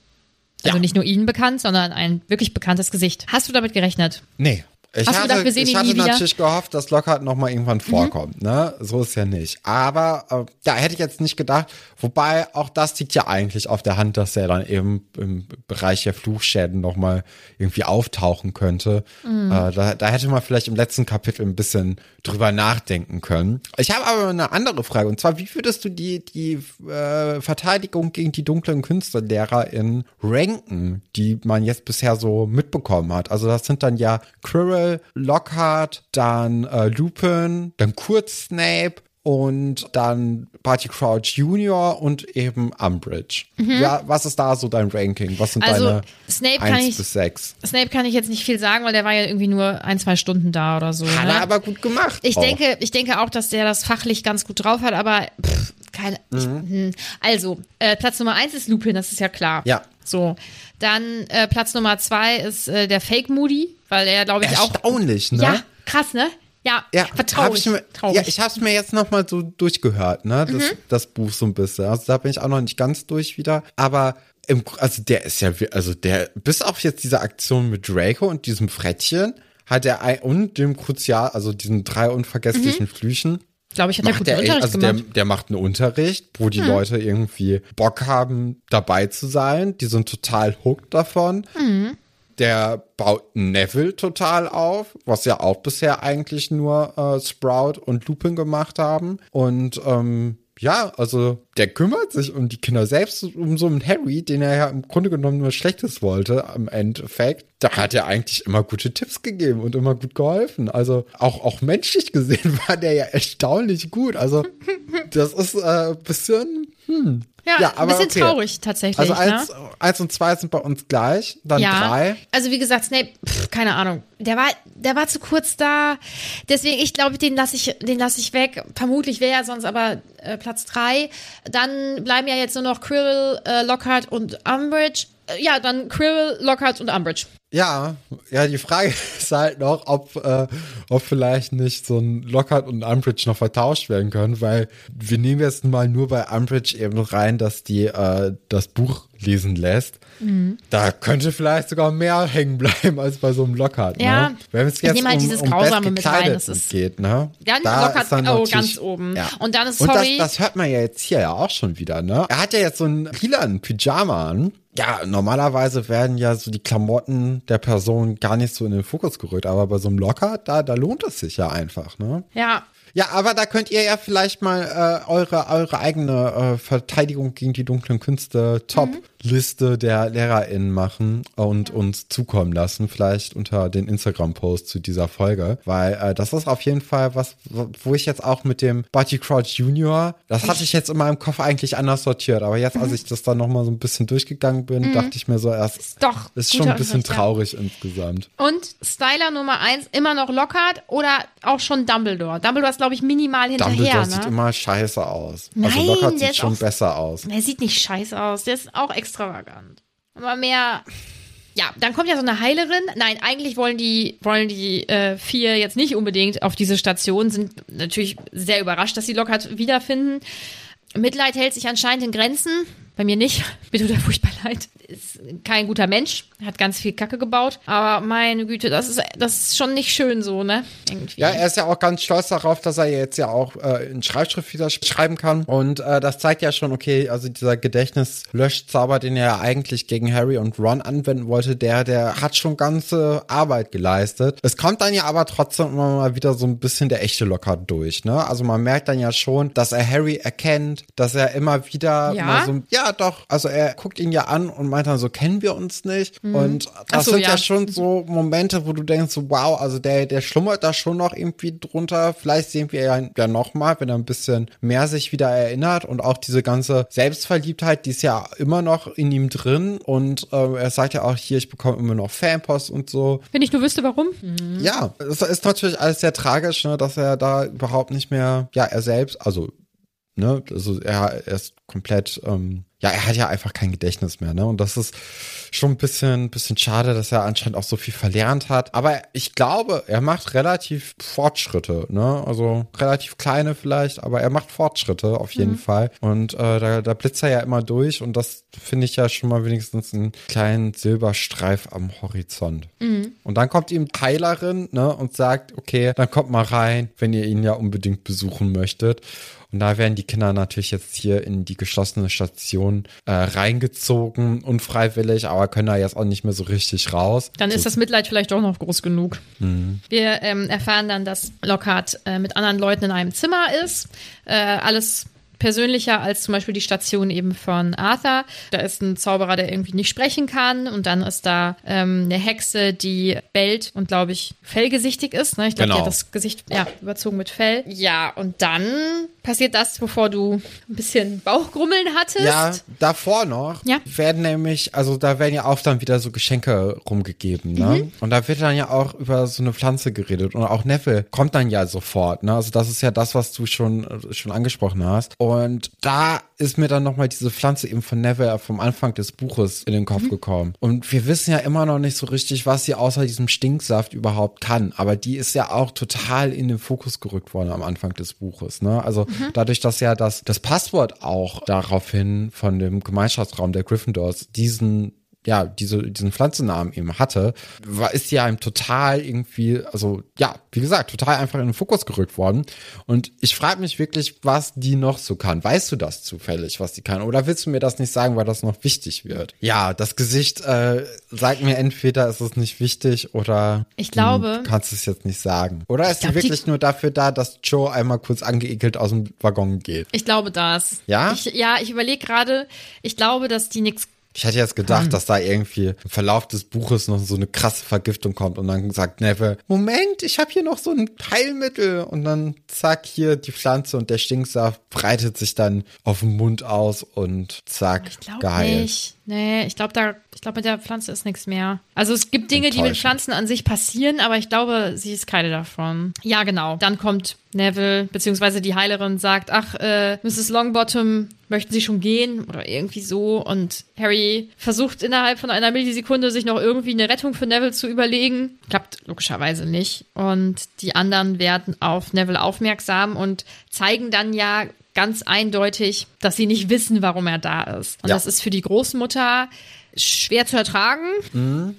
Also ja. nicht nur Ihnen bekannt, sondern ein wirklich bekanntes Gesicht. Hast du damit gerechnet? Nee. Ich Hast hatte, gedacht, wir sehen ich ihn hatte natürlich gehofft, dass Lockhart noch mal irgendwann vorkommt. Mhm. Ne? So ist ja nicht. Aber äh, da hätte ich jetzt nicht gedacht. Wobei auch das liegt ja eigentlich auf der Hand, dass er dann eben im Bereich der Fluchschäden noch mal irgendwie auftauchen könnte. Mhm. Äh, da, da hätte man vielleicht im letzten Kapitel ein bisschen drüber nachdenken können. Ich habe aber eine andere Frage. Und zwar, wie würdest du die, die äh, Verteidigung gegen die dunklen Künstlerlehrer in ranken, die man jetzt bisher so mitbekommen hat? Also das sind dann ja Quirrell, Lockhart, dann äh, Lupin, dann Kurz Snape, und dann Barty Crouch Junior und eben Umbridge. Mhm. Ja, was ist da so dein Ranking? Was sind also, deine Snape 1 ich, bis 6? Snape kann ich jetzt nicht viel sagen, weil der war ja irgendwie nur ein, zwei Stunden da oder so. Hat ne? er aber gut gemacht. Ich denke, ich denke auch, dass der das fachlich ganz gut drauf hat, aber pff, keine. Mhm. Ich, hm. also, äh, Platz Nummer 1 ist Lupin, das ist ja klar. Ja. So. Dann äh, Platz Nummer 2 ist äh, der Fake Moody, weil er, glaube ich, auch. Erstaunlich, ne? Ja, krass, ne? Ja, ja vertraulich. Ich mir, traurig. Ja, ich habe es mir jetzt noch mal so durchgehört, ne, das, mhm. das Buch so ein bisschen. Also da bin ich auch noch nicht ganz durch wieder, aber im, also der ist ja, also der, bis auf jetzt diese Aktion mit Draco und diesem Frettchen, hat er ein, und dem Crucial, also diesen drei unvergesslichen mhm. Flüchen, glaube ich, hat er guten Unterricht also gemacht. Der, der macht einen Unterricht, wo die hm. Leute irgendwie Bock haben, dabei zu sein. Die sind total hooked davon. Hm der baut Neville total auf, was ja auch bisher eigentlich nur äh, Sprout und Lupin gemacht haben. Und ähm, ja, also der kümmert sich um die Kinder selbst, um so einen Harry, den er ja im Grunde genommen nur Schlechtes wollte, im Endeffekt. Da hat er eigentlich immer gute Tipps gegeben und immer gut geholfen. Also auch, auch menschlich gesehen war der ja erstaunlich gut. Also das ist äh, bisschen, hm, ja, ja aber ein bisschen okay. traurig tatsächlich. Also eins, ne? eins und zwei sind bei uns gleich, dann ja. drei. Also wie gesagt, Snape, pff, keine Ahnung. Der war, der war zu kurz da. Deswegen, ich glaube, den lasse ich, den lasse ich weg. Vermutlich wäre er sonst aber äh, Platz drei. Dann bleiben ja jetzt nur noch Quirrell, äh, Lockhart und Umbridge. Äh, ja, dann Quirrell, Lockhart und Umbridge. Ja, ja, die Frage ist halt noch, ob, äh, ob vielleicht nicht so ein Lockhart und Umbridge noch vertauscht werden können, weil wir nehmen jetzt mal nur bei Umbridge eben rein, dass die äh, das Buch lesen lässt. Mhm. Da könnte vielleicht sogar mehr hängen bleiben als bei so einem Lockhart. Ne? Ja, ne? wenn es jetzt ich halt um, dieses um Grausame mit rein, das ist geht, ne? Ganz da Lockhart, oh, ganz oben. Ja. Und dann ist sorry. Und das, das hört man ja jetzt hier ja auch schon wieder, ne? Er hat ja jetzt so ein lila Pyjama an ja, normalerweise werden ja so die Klamotten der Person gar nicht so in den Fokus gerückt, aber bei so einem Locker, da, da lohnt es sich ja einfach, ne? Ja. Ja, aber da könnt ihr ja vielleicht mal äh, eure, eure eigene äh, Verteidigung gegen die dunklen Künste top mhm Liste der LehrerInnen machen und uns zukommen lassen, vielleicht unter den Instagram-Post zu dieser Folge, weil äh, das ist auf jeden Fall was, wo ich jetzt auch mit dem Barty Crouch Junior, das hatte ich jetzt in meinem Kopf eigentlich anders sortiert, aber jetzt, als ich das dann nochmal so ein bisschen durchgegangen bin, dachte ich mir so erst, Ist doch ist schon ein bisschen Schritt, ja. traurig insgesamt. Und Styler Nummer eins immer noch Lockhart oder auch schon Dumbledore. Dumbledore ist, glaube ich, minimal hinterher. Dumbledore ne? sieht immer scheiße aus. Nein, also Lockhart sieht schon auch- besser aus. Der sieht nicht scheiße aus. Der ist auch extravagant. Aber mehr. Ja, dann kommt ja so eine Heilerin. Nein, eigentlich wollen die, wollen die äh, vier jetzt nicht unbedingt auf diese Station, sind natürlich sehr überrascht, dass sie Lockhart wiederfinden. Mitleid hält sich anscheinend in Grenzen. Bei mir nicht. Mir tut er furchtbar leid. Ist kein guter Mensch. Hat ganz viel Kacke gebaut. Aber meine Güte, das ist, das ist schon nicht schön so, ne? Irgendwie. Ja, er ist ja auch ganz stolz darauf, dass er jetzt ja auch äh, in Schreibschrift wieder sch- schreiben kann. Und äh, das zeigt ja schon, okay, also dieser Gedächtnislöschzauber, den er ja eigentlich gegen Harry und Ron anwenden wollte, der, der hat schon ganze Arbeit geleistet. Es kommt dann ja aber trotzdem immer mal wieder so ein bisschen der echte Lockhart durch, ne? Also man merkt dann ja schon, dass er Harry erkennt, dass er immer wieder Ja? mal so, ja doch, also er guckt ihn ja an und meint dann so, kennen wir uns nicht? Und das Mhm. So, sind ja ja. schon so Momente, wo du denkst, so, wow, also der, der schlummert da schon noch irgendwie drunter. Vielleicht sehen wir ja, ja nochmal, wenn er ein bisschen mehr sich wieder erinnert und auch diese ganze Selbstverliebtheit, die ist ja immer noch in ihm drin und äh, er sagt ja auch hier, ich bekomme immer noch Fanpost und so. Wenn ich nur wüsste, warum. Ja, es ist natürlich alles sehr tragisch, ne, dass er da überhaupt nicht mehr, ja, er selbst, also, ne, also er, er ist komplett, ähm, ja, er hat ja einfach kein Gedächtnis mehr, ne? Und das ist schon ein bisschen, bisschen schade, dass er anscheinend auch so viel verlernt hat. Aber ich glaube, er macht relativ Fortschritte, ne? Also relativ kleine vielleicht, aber er macht Fortschritte auf jeden Fall. Und äh, da, da blitzt er ja immer durch und das finde ich ja schon mal wenigstens einen kleinen Silberstreif am Horizont. Und dann kommt ihm Heilerin, ne, und sagt, okay, dann kommt mal rein, wenn ihr ihn ja unbedingt besuchen möchtet. Und da werden die Kinder natürlich jetzt hier in die geschlossene Station äh, reingezogen, unfreiwillig, aber können da jetzt auch nicht mehr so richtig raus. Dann ist so, das Mitleid vielleicht doch noch groß genug. Wir ähm, erfahren dann, dass Lockhart äh, mit anderen Leuten in einem Zimmer ist. Äh, alles persönlicher als zum Beispiel die Station eben von Arthur. Da ist ein Zauberer, der irgendwie nicht sprechen kann und dann ist da ähm, eine Hexe, die bellt und glaube ich fellgesichtig ist. Ne? Ich glaube, die Genau. hat das Gesicht ja, überzogen mit Fell. Ja, und dann passiert das, bevor du ein bisschen Bauchgrummeln hattest. Ja, davor noch Ja. werden nämlich, also da werden ja auch dann wieder so Geschenke rumgegeben, ne? Mhm. Und da wird dann ja auch über so eine Pflanze geredet und auch Neville kommt dann ja sofort, ne? Also das ist ja das, was du schon äh, schon angesprochen hast. Und da ist mir dann nochmal diese Pflanze eben von Neville vom Anfang des Buches in den Kopf Mhm. gekommen. Und wir wissen ja immer noch nicht so richtig, was sie außer diesem Stinksaft überhaupt kann. Aber die ist ja auch total in den Fokus gerückt worden am Anfang des Buches, ne? Also Mhm. dadurch, dass ja das, das Passwort auch daraufhin von dem Gemeinschaftsraum der Gryffindors diesen ja, diese, diesen Pflanzennamen eben hatte, war, ist ja ihm total irgendwie, also ja, wie gesagt, total einfach in den Fokus gerückt worden. Und ich frage mich wirklich, was die noch so kann. Weißt du das zufällig, was die kann? Oder willst du mir das nicht sagen, weil das noch wichtig wird? Ja, das Gesicht äh, sagt mir entweder, ist es nicht wichtig oder Ich glaube- du kannst es jetzt nicht sagen. Oder ist glaub, die die- wirklich nur dafür da, dass Joe einmal kurz angeekelt aus dem Waggon geht? Ich glaube das. Ja? Ich, ja, ich überlege gerade, ich glaube, dass die nichts Ich hätte jetzt gedacht, dass da irgendwie im Verlauf des Buches noch so eine krasse Vergiftung kommt und dann sagt Neville, Moment, ich habe hier noch so ein Heilmittel und dann zack, hier die Pflanze und der Stinksaft breitet sich dann auf dem Mund aus und zack, Ich geheilt. nicht. Nee, ich glaube, da, ich glaube, mit der Pflanze ist nichts mehr. Also es gibt Dinge, die mit. Pflanzen an sich passieren, aber ich glaube, sie ist keine davon. Ja, genau. Dann kommt Neville, beziehungsweise die Heilerin sagt, ach, äh, Mrs. Longbottom, möchten Sie schon gehen? Oder irgendwie so. Und Harry versucht innerhalb von einer Millisekunde sich noch irgendwie eine Rettung für Neville zu überlegen. Klappt logischerweise nicht. Und die anderen werden auf Neville aufmerksam und zeigen dann ja ganz eindeutig, dass sie nicht wissen, warum er da ist. Und Ja. das ist für die Großmutter schwer zu ertragen.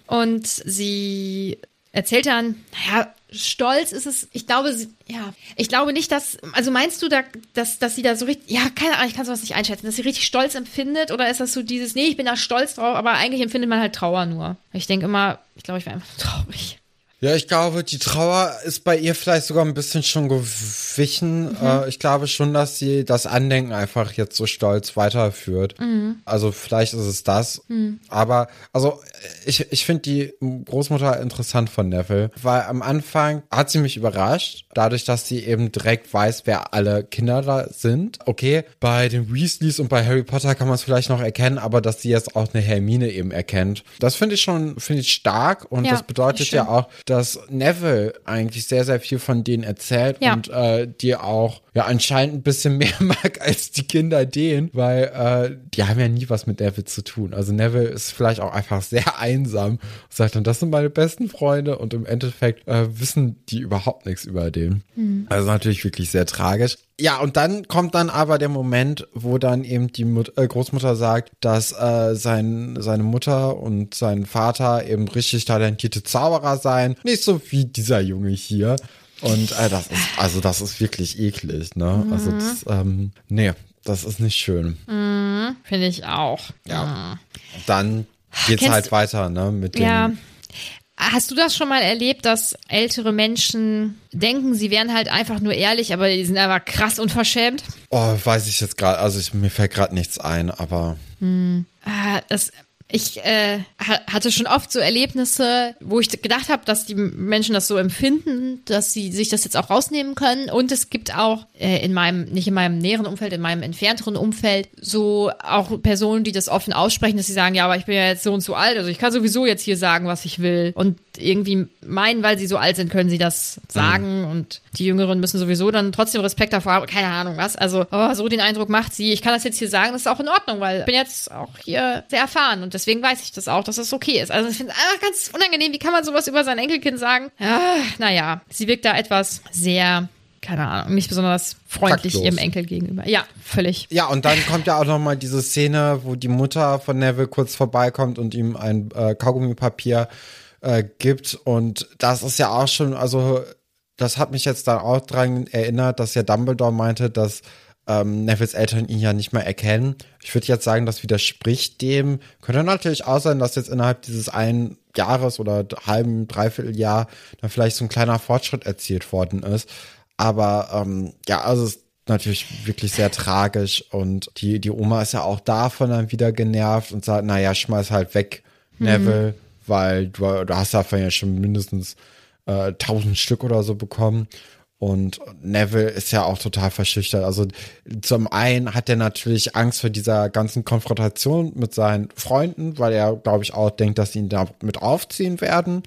Und sie erzählt dann, naja, stolz ist es, ich glaube, sie, ja, ich glaube nicht, dass, also meinst du, da, dass, dass sie da so richtig, ja, keine Ahnung, ich kann sowas nicht einschätzen, dass sie richtig stolz empfindet oder ist das so dieses, nee, ich bin da stolz drauf, aber eigentlich empfindet man halt Trauer nur. Ich denke immer, ich glaube, ich wäre einfach traurig. Ja, ich glaube, die Trauer ist bei ihr vielleicht sogar ein bisschen schon gewichen. Mhm. Äh, ich glaube schon, dass sie das Andenken einfach jetzt so stolz weiterführt. Mhm. Also vielleicht ist es das. Mhm. Aber also ich, ich finde die Großmutter interessant von Neville, weil am Anfang hat sie mich überrascht, dadurch, dass sie eben direkt weiß, wer alle Kinder da sind. Okay, bei den Weasleys und bei Harry Potter kann man es vielleicht noch erkennen, aber dass sie jetzt auch eine Hermine eben erkennt. Das finde ich schon, finde ich stark und ja, das bedeutet ja auch, dass Neville eigentlich sehr, sehr viel von denen erzählt ja. und äh, die auch ja anscheinend ein bisschen mehr mag als die Kinder den, weil äh, die haben ja nie was mit Neville zu tun. Also Neville ist vielleicht auch einfach sehr einsam und sagt dann, das sind meine besten Freunde und im Endeffekt äh, wissen die überhaupt nichts über den. Mhm. Also natürlich wirklich sehr tragisch. Ja, und dann kommt dann aber der Moment, wo dann eben die Mut äh, Großmutter sagt, dass äh, sein, seine Mutter und sein Vater eben richtig talentierte Zauberer seien. Nicht so wie dieser Junge hier. Und äh, das ist, also das ist wirklich eklig, ne? Mhm. Also das, ähm, nee, das ist nicht schön. Mhm, Finde ich auch. Ja. Mhm. Dann geht's Kennst halt weiter, ne? Mit dem. Ja. Hast du das schon mal erlebt, dass ältere Menschen denken, sie wären halt einfach nur ehrlich, aber die sind einfach krass unverschämt? Oh, weiß ich jetzt gerade, also ich, mir fällt gerade nichts ein, aber. Hm. Ah, das, ich äh, hatte schon oft so Erlebnisse, wo ich gedacht habe, dass die Menschen das so empfinden, dass sie sich das jetzt auch rausnehmen können. Und es gibt auch äh, in meinem, nicht in meinem näheren Umfeld, in meinem entfernteren Umfeld, so auch Personen, die das offen aussprechen, dass sie sagen, ja, aber ich bin ja jetzt so und so alt, also ich kann sowieso jetzt hier sagen, was ich will. Und irgendwie meinen, weil sie so alt sind, können sie das sagen. Mhm. Und die Jüngeren müssen sowieso dann trotzdem Respekt davor haben. Keine Ahnung was. Also oh, so den Eindruck macht sie, ich kann das jetzt hier sagen, das ist auch in Ordnung, weil ich bin jetzt auch hier sehr erfahren und deswegen weiß ich das auch, dass das okay ist. Also ich finde es einfach ganz unangenehm. Wie kann man sowas über sein Enkelkind sagen? Ja, naja, sie wirkt da etwas sehr keine Ahnung, nicht besonders freundlich Taktlos. ihrem Enkel gegenüber. Ja, völlig. Ja, und dann kommt ja auch nochmal diese Szene, wo die Mutter von Neville kurz vorbeikommt und ihm ein äh, Kaugummipapier äh, gibt. Und das ist ja auch schon, also das hat mich jetzt dann auch dran erinnert, dass ja Dumbledore meinte, dass ähm, Nevilles Eltern ihn ja nicht mehr erkennen. Ich würde jetzt sagen, das widerspricht dem. Könnte natürlich auch sein, dass jetzt innerhalb dieses einen Jahres oder halben, dreiviertel Jahr dann vielleicht so ein kleiner Fortschritt erzielt worden ist. Aber ähm, ja, also es ist natürlich wirklich sehr tragisch und die, die Oma ist ja auch davon dann wieder genervt und sagt, naja, schmeiß halt weg, mhm. Neville, weil du, du hast davon ja schon mindestens äh, tausend Stück oder so bekommen. Und Neville ist ja auch total verschüchtert. Also zum einen hat er natürlich Angst vor dieser ganzen Konfrontation mit seinen Freunden, weil er, glaube ich, auch denkt, dass sie ihn da mit aufziehen werden.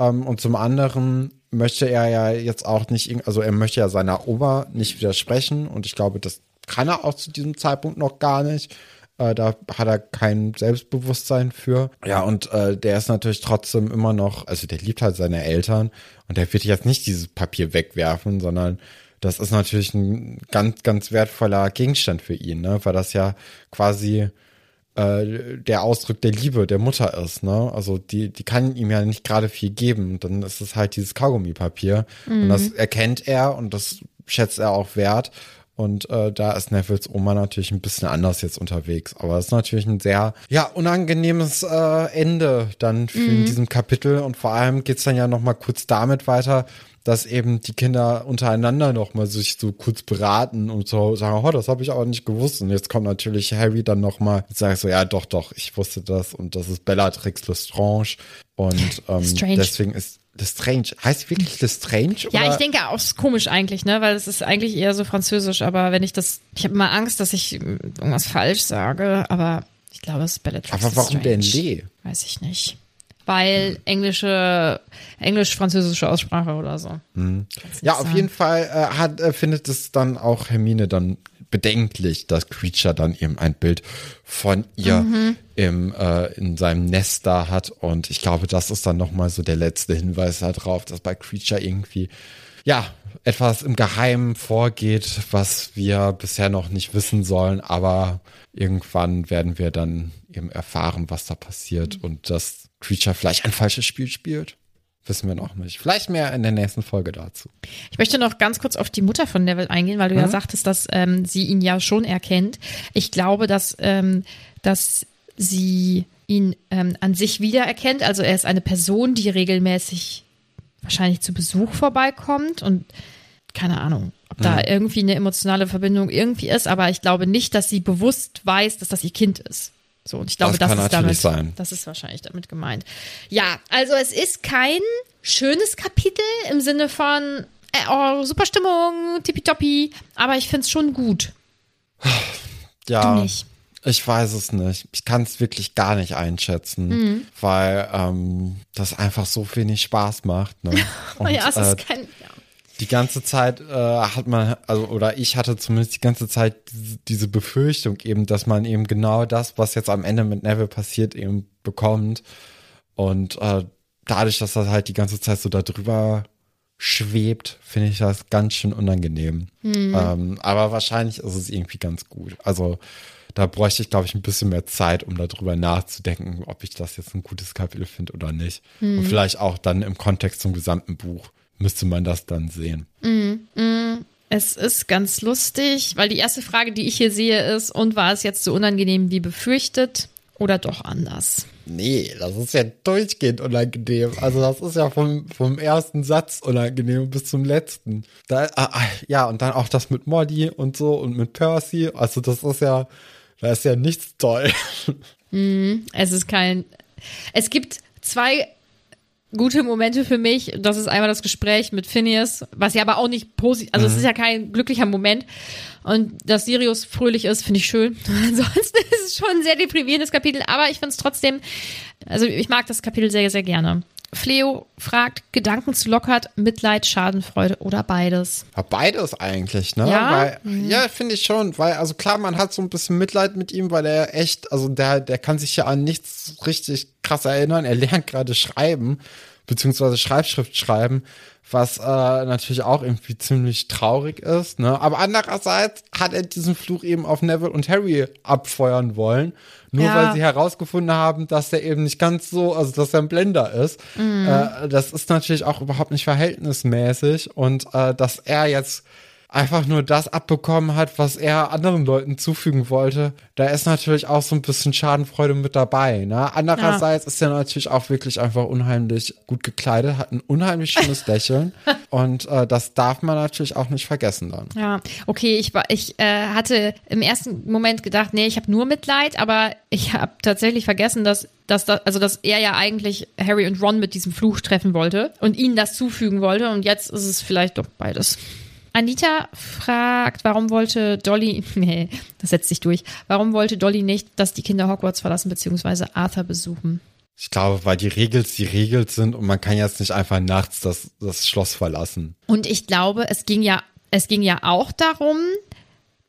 Ähm, und zum anderen möchte er ja jetzt auch nicht, also er möchte ja seiner Oma nicht widersprechen. Und ich glaube, das kann er auch zu diesem Zeitpunkt noch gar nicht. Äh, da hat er kein Selbstbewusstsein für. Ja, und äh, der ist natürlich trotzdem immer noch, also der liebt halt seine Eltern und der wird jetzt nicht dieses Papier wegwerfen, sondern das ist natürlich ein ganz, ganz wertvoller Gegenstand für ihn, ne? weil das ja quasi äh, der Ausdruck der Liebe der Mutter ist, ne? Also die, die kann ihm ja nicht gerade viel geben. Und dann ist es halt dieses Kaugummipapier. Mhm. Und das erkennt er und das schätzt er auch wert. Und äh, da ist Nevilles Oma natürlich ein bisschen anders jetzt unterwegs. Aber es ist natürlich ein sehr, ja, unangenehmes äh, Ende dann für mhm. in diesem Kapitel. Und vor allem geht's dann ja noch mal kurz damit weiter, dass eben die Kinder untereinander noch mal sich so kurz beraten und so sagen, oh, das habe ich aber nicht gewusst. Und jetzt kommt natürlich Harry dann noch mal und sagt so, ja, doch, doch, ich wusste das. Und das ist Bellatrix Lestrange. Und ähm, deswegen ist Lestrange. Heißt wirklich Lestrange? Ja, oder? ich denke auch, ist komisch eigentlich, ne? Weil es ist eigentlich eher so französisch, aber wenn ich das, ich habe immer Angst, dass ich irgendwas falsch sage, aber ich glaube, es ist Bellatrix. Aber warum denn Lee? Weiß ich nicht. Weil englische, englisch-französische Aussprache oder so. Mhm. Ja, auf jeden Fall äh, hat, äh, findet es dann auch Hermine dann bedenklich, dass Creature dann eben ein Bild von ihr mhm. im, äh, in seinem Nest da hat. Und ich glaube, das ist dann nochmal so der letzte Hinweis darauf, dass bei Creature irgendwie, ja, etwas im Geheimen vorgeht, was wir bisher noch nicht wissen sollen, aber irgendwann werden wir dann eben erfahren, was da passiert mhm. und dass Creature vielleicht ein falsches Spiel spielt. Wissen wir noch nicht. Vielleicht mehr in der nächsten Folge dazu. Ich möchte noch ganz kurz auf die Mutter von Neville eingehen, weil du mhm. ja sagtest, dass ähm, sie ihn ja schon erkennt. Ich glaube, dass, ähm, dass sie ihn ähm, an sich wiedererkennt. Also er ist eine Person, die regelmäßig wahrscheinlich zu Besuch vorbeikommt und keine Ahnung, ob da irgendwie eine emotionale Verbindung irgendwie ist, aber ich glaube nicht, dass sie bewusst weiß, dass das ihr Kind ist. So, und ich glaube, Das das, ist damit, sein. das ist wahrscheinlich damit gemeint. Ja, also es ist kein schönes Kapitel im Sinne von, äh, oh, super Stimmung, tippitoppi, aber ich finde es schon gut. Ja, ich weiß es nicht. Ich kann es wirklich gar nicht einschätzen, Mhm. weil ähm, das einfach so wenig Spaß macht. Ne? Und, ja, es äh, ist kein, ja. Die ganze Zeit äh, hat man, also oder ich hatte zumindest die ganze Zeit diese, Befürchtung eben, dass man eben genau das, was jetzt am Ende mit Neville passiert, eben bekommt. Und äh, dadurch, dass das halt die ganze Zeit so da drüber schwebt, finde ich das ganz schön unangenehm. Ähm, aber wahrscheinlich ist es irgendwie ganz gut. Also da bräuchte ich, glaube ich, ein bisschen mehr Zeit, um darüber nachzudenken, ob ich das jetzt ein gutes Kapitel finde oder nicht. Und vielleicht auch dann im Kontext zum gesamten Buch müsste man das dann sehen. Es ist ganz lustig, weil die erste Frage, die ich hier sehe, ist, und war es jetzt so unangenehm wie befürchtet oder doch anders? Nee, das ist ja durchgehend unangenehm. Also das ist ja vom, vom ersten Satz unangenehm bis zum letzten. Da, ah, ah, ja, und dann auch das mit Molly und so und mit Percy. Also das ist ja, da ist ja nichts toll. Es ist kein. Es gibt zwei gute Momente für mich. Das ist einmal das Gespräch mit Phineas, was ja aber auch nicht positiv, also es ist ja kein glücklicher Moment. Und dass Sirius fröhlich ist, finde ich schön. Ansonsten ist es schon ein sehr deprimierendes Kapitel, aber ich finde es trotzdem, also ich mag das Kapitel sehr, sehr gerne. Fleo fragt, Gedanken zu Lockhart, Mitleid, Schadenfreude oder beides? Ja, beides eigentlich, ne? Ja? Mhm. Ja, finde ich schon, weil, also klar, man hat so ein bisschen Mitleid mit ihm, weil er echt, also der, der kann sich ja an nichts richtig krass erinnern. Er lernt gerade schreiben, beziehungsweise Schreibschrift schreiben, was äh, natürlich auch irgendwie ziemlich traurig ist, ne? Aber andererseits hat er diesen Fluch eben auf Neville und Harry abfeuern wollen. Nur Ja. weil sie herausgefunden haben, dass er eben nicht ganz so, also dass er ein Blender ist. Äh, das ist natürlich auch überhaupt nicht verhältnismäßig und äh, dass er jetzt einfach nur das abbekommen hat, was er anderen Leuten zufügen wollte, da ist natürlich auch so ein bisschen Schadenfreude mit dabei. Ne? Andererseits ist er natürlich auch wirklich einfach unheimlich gut gekleidet, hat ein unheimlich schönes Lächeln und äh, das darf man natürlich auch nicht vergessen dann. Ja, okay, ich war, ich äh, hatte im ersten Moment gedacht, nee, ich habe nur Mitleid, aber ich habe tatsächlich vergessen, dass, dass das, also dass er ja eigentlich Harry und Ron mit diesem Fluch treffen wollte und ihnen das zufügen wollte und jetzt ist es vielleicht doch beides. Anita fragt, warum wollte Dolly, nee, das setzt sich durch, warum wollte Dolly nicht, dass die Kinder Hogwarts verlassen bzw. Arthur besuchen? Ich glaube, weil die Regels die Regels sind und man kann jetzt nicht einfach nachts das, das Schloss verlassen. Und ich glaube, es ging ja, es ging ja auch darum,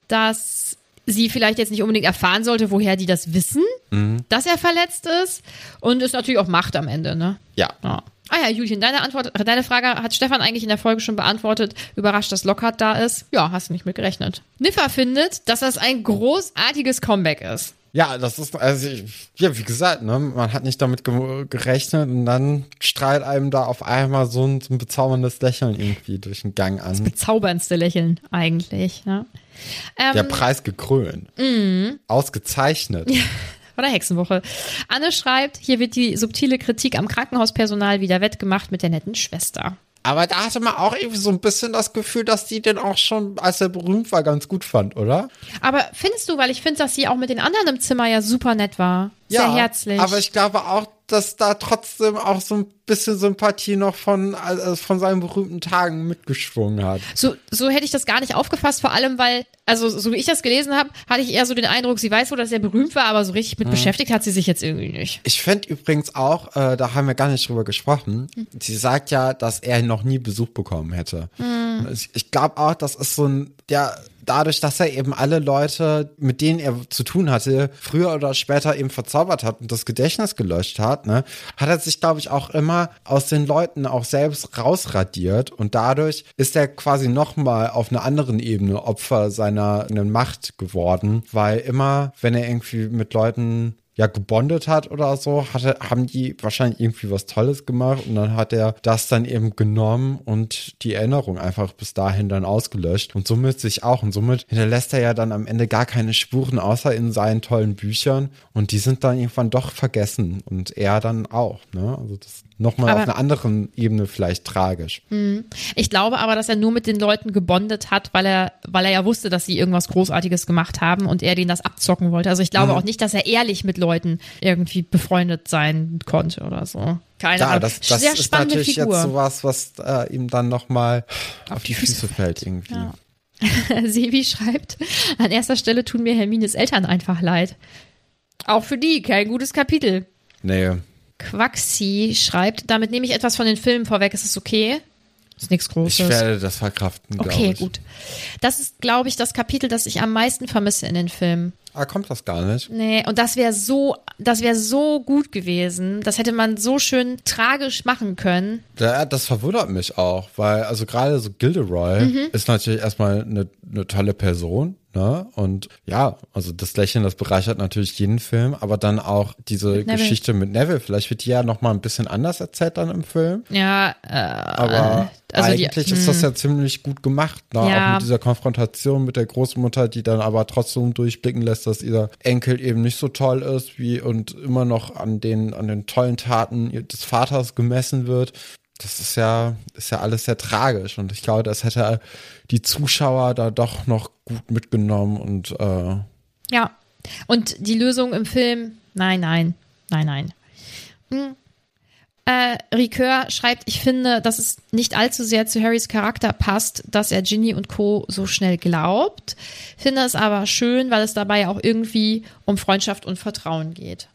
dass sie vielleicht jetzt nicht unbedingt erfahren sollte, woher die das wissen, dass er verletzt ist. Und es natürlich auch Macht am Ende, ne? Ja. Ja. Ah ja, Julien, deine Antwort, deine Frage hat Stefan eigentlich in der Folge schon beantwortet. Überrascht, dass Lockhart da ist. Ja, hast du nicht mit gerechnet. Niffer findet, dass das ein großartiges Comeback ist. Ja, das ist, also, ich- ja, wie gesagt, ne, man hat nicht damit ge gerechnet und dann strahlt einem da auf einmal so ein, so ein bezauberndes Lächeln irgendwie durch den Gang an. Bezauberndste Lächeln eigentlich, ne? Ähm, Der Preis gekrönt. Ausgezeichnet. Von der Hexenwoche. Anne schreibt, hier wird die subtile Kritik am Krankenhauspersonal wieder wettgemacht mit der netten Schwester. Aber da hatte man auch irgendwie so ein bisschen das Gefühl, dass die den auch schon, als er berühmt war, ganz gut fand, oder? Aber findest du, weil ich finde, dass sie auch mit den anderen im Zimmer ja super nett war. Sehr herzlich. Aber ich glaube auch, dass da trotzdem auch so ein bisschen Sympathie noch von, also von seinen berühmten Tagen mitgeschwungen hat. so, so hätte ich das gar nicht aufgefasst, vor allem, weil, also so wie ich das gelesen habe, hatte ich eher so den Eindruck, sie weiß wohl, dass er berühmt war, aber so richtig Mhm. mit beschäftigt hat sie sich jetzt irgendwie nicht. Ich fände übrigens auch, äh, da haben wir gar nicht drüber gesprochen, sie sagt ja, dass er noch nie Besuch bekommen hätte. Ich, ich glaube auch, das ist so ein, ja, dadurch, dass er eben alle Leute, mit denen er zu tun hatte, früher oder später eben verzaubert hat und das Gedächtnis gelöscht hat, ne, hat er sich, glaube ich, auch immer aus den Leuten auch selbst rausradiert und dadurch ist er quasi nochmal auf einer anderen Ebene Opfer seiner Macht geworden, weil immer, wenn er irgendwie mit Leuten ja gebondet hat oder so, hatte, haben die wahrscheinlich irgendwie was Tolles gemacht und dann hat er das dann eben genommen und die Erinnerung einfach bis dahin dann ausgelöscht. Und somit sich auch. Und somit hinterlässt er ja dann am Ende gar keine Spuren außer in seinen tollen Büchern. Und die sind dann irgendwann doch vergessen und er dann auch, ne? Also das nochmal auf einer anderen Ebene vielleicht tragisch. Hm. Ich glaube aber, dass er nur mit den Leuten gebondet hat, weil er, weil er ja wusste, dass sie irgendwas Großartiges gemacht haben und er denen das abzocken wollte. Also ich glaube mhm. auch nicht, dass er ehrlich mit Leuten irgendwie befreundet sein konnte oder so. Keine ja, Ahnung. Das, das Sehr ist natürlich Figur. jetzt sowas, was äh, ihm dann nochmal auf, auf die Füße, fällt irgendwie. Ja. Sevi schreibt, an erster Stelle tun mir Hermines Eltern einfach leid. Auch für die kein gutes Kapitel. Nee, Quaxi schreibt, damit nehme ich etwas von den Filmen vorweg, ist es okay? Ist nichts Großes. Ich werde das verkraften, Okay, ich. gut. Das ist, glaube ich, das Kapitel, das ich am meisten vermisse in den Filmen. Ah, kommt das gar nicht? Nee, und das wäre so, das wäre so gut gewesen. Das hätte man so schön tragisch machen können. Ja, das verwundert mich auch, weil, also gerade so Gilderoy mhm. ist natürlich erstmal eine, eine tolle Person. Ne? Und ja, also das Lächeln, das bereichert natürlich jeden Film, aber dann auch diese mit Geschichte mit Neville. Vielleicht wird die ja nochmal ein bisschen anders erzählt dann im Film. Ja, äh, aber also eigentlich die, ist das hm. ja ziemlich gut gemacht. Ne? Ja. Auch mit dieser Konfrontation mit der Großmutter, die dann aber trotzdem durchblicken lässt, dass ihr Enkel eben nicht so toll ist wie und immer noch an den, an den tollen Taten des Vaters gemessen wird das ist ja, ist ja alles sehr tragisch und ich glaube, das hätte die Zuschauer da doch noch gut mitgenommen und äh ja. Und die Lösung im Film, nein, nein, nein, nein. Hm. Äh, Ricoeur schreibt, ich finde, dass es nicht allzu sehr zu Harrys Charakter passt, dass er Ginny und Co. so schnell glaubt. Finde es aber schön, weil es dabei auch irgendwie um Freundschaft und Vertrauen geht.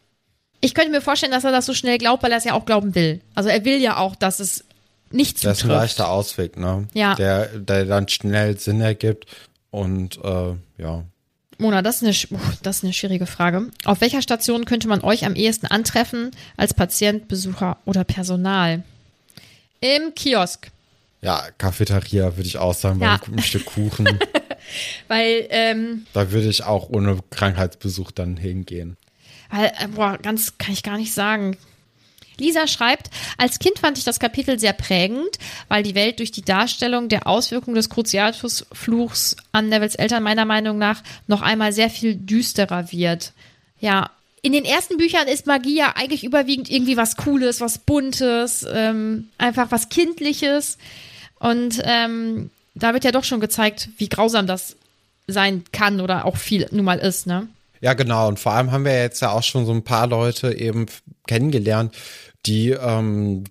Ich könnte mir vorstellen, dass er das so schnell glaubt, weil er es ja auch glauben will. Also er will ja auch, dass es nicht zutrifft. Das ist ein leichter Ausweg, ne? Ja. Der, der dann schnell Sinn ergibt und äh, ja. Mona, das ist, eine, das ist eine schwierige Frage. Auf welcher Station könnte man euch am ehesten antreffen als Patient, Besucher oder Personal? Im Kiosk. Ja, Cafeteria würde ich auch sagen, bei einem guten Stück Kuchen. Weil, ähm, Da würde ich auch ohne Krankheitsbesuch dann hingehen. Weil, äh, boah, ganz kann ich gar nicht sagen. Lisa schreibt, als Kind fand ich das Kapitel sehr prägend, weil die Welt durch die Darstellung der Auswirkungen des Cruciatus-Fluchs an Nevils Eltern meiner Meinung nach noch einmal sehr viel düsterer wird. Ja, in den ersten Büchern ist Magie ja eigentlich überwiegend irgendwie was Cooles, was Buntes, ähm, einfach was Kindliches. Und ähm, da wird ja doch schon gezeigt, wie grausam das sein kann oder auch viel nun mal ist, ne? Ja, genau. Und vor allem haben wir jetzt ja auch schon so ein paar Leute eben kennengelernt, die ähm,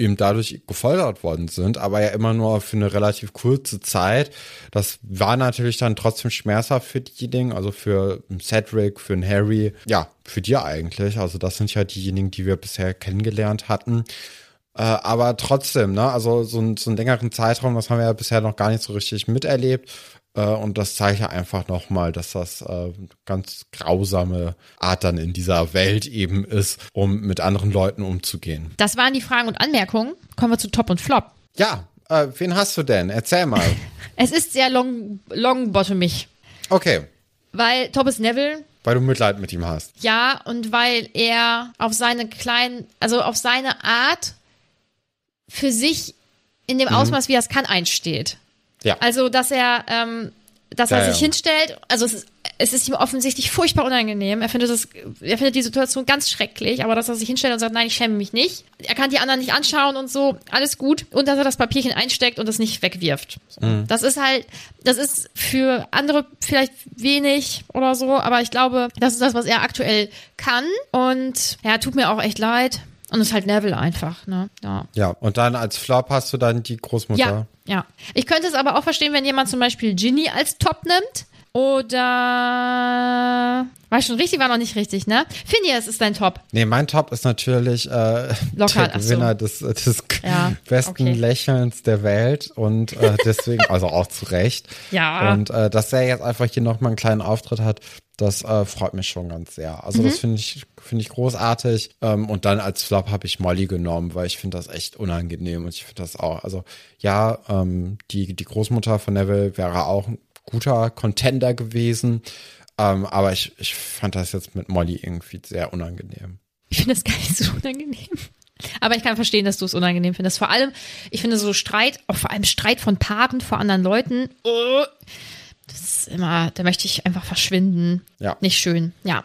eben dadurch gefoltert worden sind, aber ja immer nur für eine relativ kurze Zeit. Das war natürlich dann trotzdem schmerzhaft für diejenigen, also für Cedric, für den Harry, ja, für die eigentlich. Also das sind ja diejenigen, die wir bisher kennengelernt hatten. Äh, aber trotzdem, ne, also so, so einen längeren Zeitraum, das haben wir ja bisher noch gar nicht so richtig miterlebt. Äh, und das zeigt ja einfach nochmal, dass das äh, ganz grausame Art dann in dieser Welt eben ist, um mit anderen Leuten umzugehen. Das waren die Fragen und Anmerkungen. Kommen wir zu Top und Flop. Ja, äh, wen hast du denn? Erzähl mal. es ist sehr long, longbottomig. Okay. Weil Top ist Neville. Weil du Mitleid mit ihm hast. Ja, und weil er auf seine kleinen, also auf seine Art für sich in dem mhm. Ausmaß, wie er es kann, einsteht. Ja. Also, dass er, ähm, dass er ja, sich ja. hinstellt, also es ist, es ist ihm offensichtlich furchtbar unangenehm. Er findet das, er findet die Situation ganz schrecklich, aber dass er sich hinstellt und sagt, nein, ich schäme mich nicht. Er kann die anderen nicht anschauen und so, alles gut. Und dass er das Papierchen einsteckt und es nicht wegwirft. Mhm. Das ist halt, das ist für andere vielleicht wenig oder so, aber ich glaube, das ist das, was er aktuell kann. Und ja, tut mir auch echt leid. Und es ist halt Neville einfach, ne? Ja. Ja, und dann als Flop hast du dann die Großmutter. Ja, ja. Ich könnte es aber auch verstehen, wenn jemand zum Beispiel Ginny als Top nimmt. Oder war schon richtig, war noch nicht richtig, ne? Phineas ist dein Top. Nee, mein Top ist natürlich äh, Locker, der Gewinner so. des, des ja, besten okay. Lächelns der Welt und äh, deswegen, also auch zu Recht. Ja. Und äh, dass er jetzt einfach hier nochmal einen kleinen Auftritt hat, das äh, freut mich schon ganz sehr. Also mhm. das finde ich, finde ich großartig. Ähm, und dann als Flop habe ich Molly genommen, weil ich finde das echt unangenehm und ich finde das auch, also ja, ähm, die, die Großmutter von Neville wäre auch ein guter Contender gewesen. Ähm, aber ich, ich fand das jetzt mit Molly irgendwie sehr unangenehm. Ich finde das gar nicht so unangenehm. Aber ich kann verstehen, dass du es unangenehm findest. Vor allem, ich finde so Streit, auch vor allem Streit von Paaren vor anderen Leuten, oh, das ist immer, da möchte ich einfach verschwinden. Ja. Nicht schön. Ja.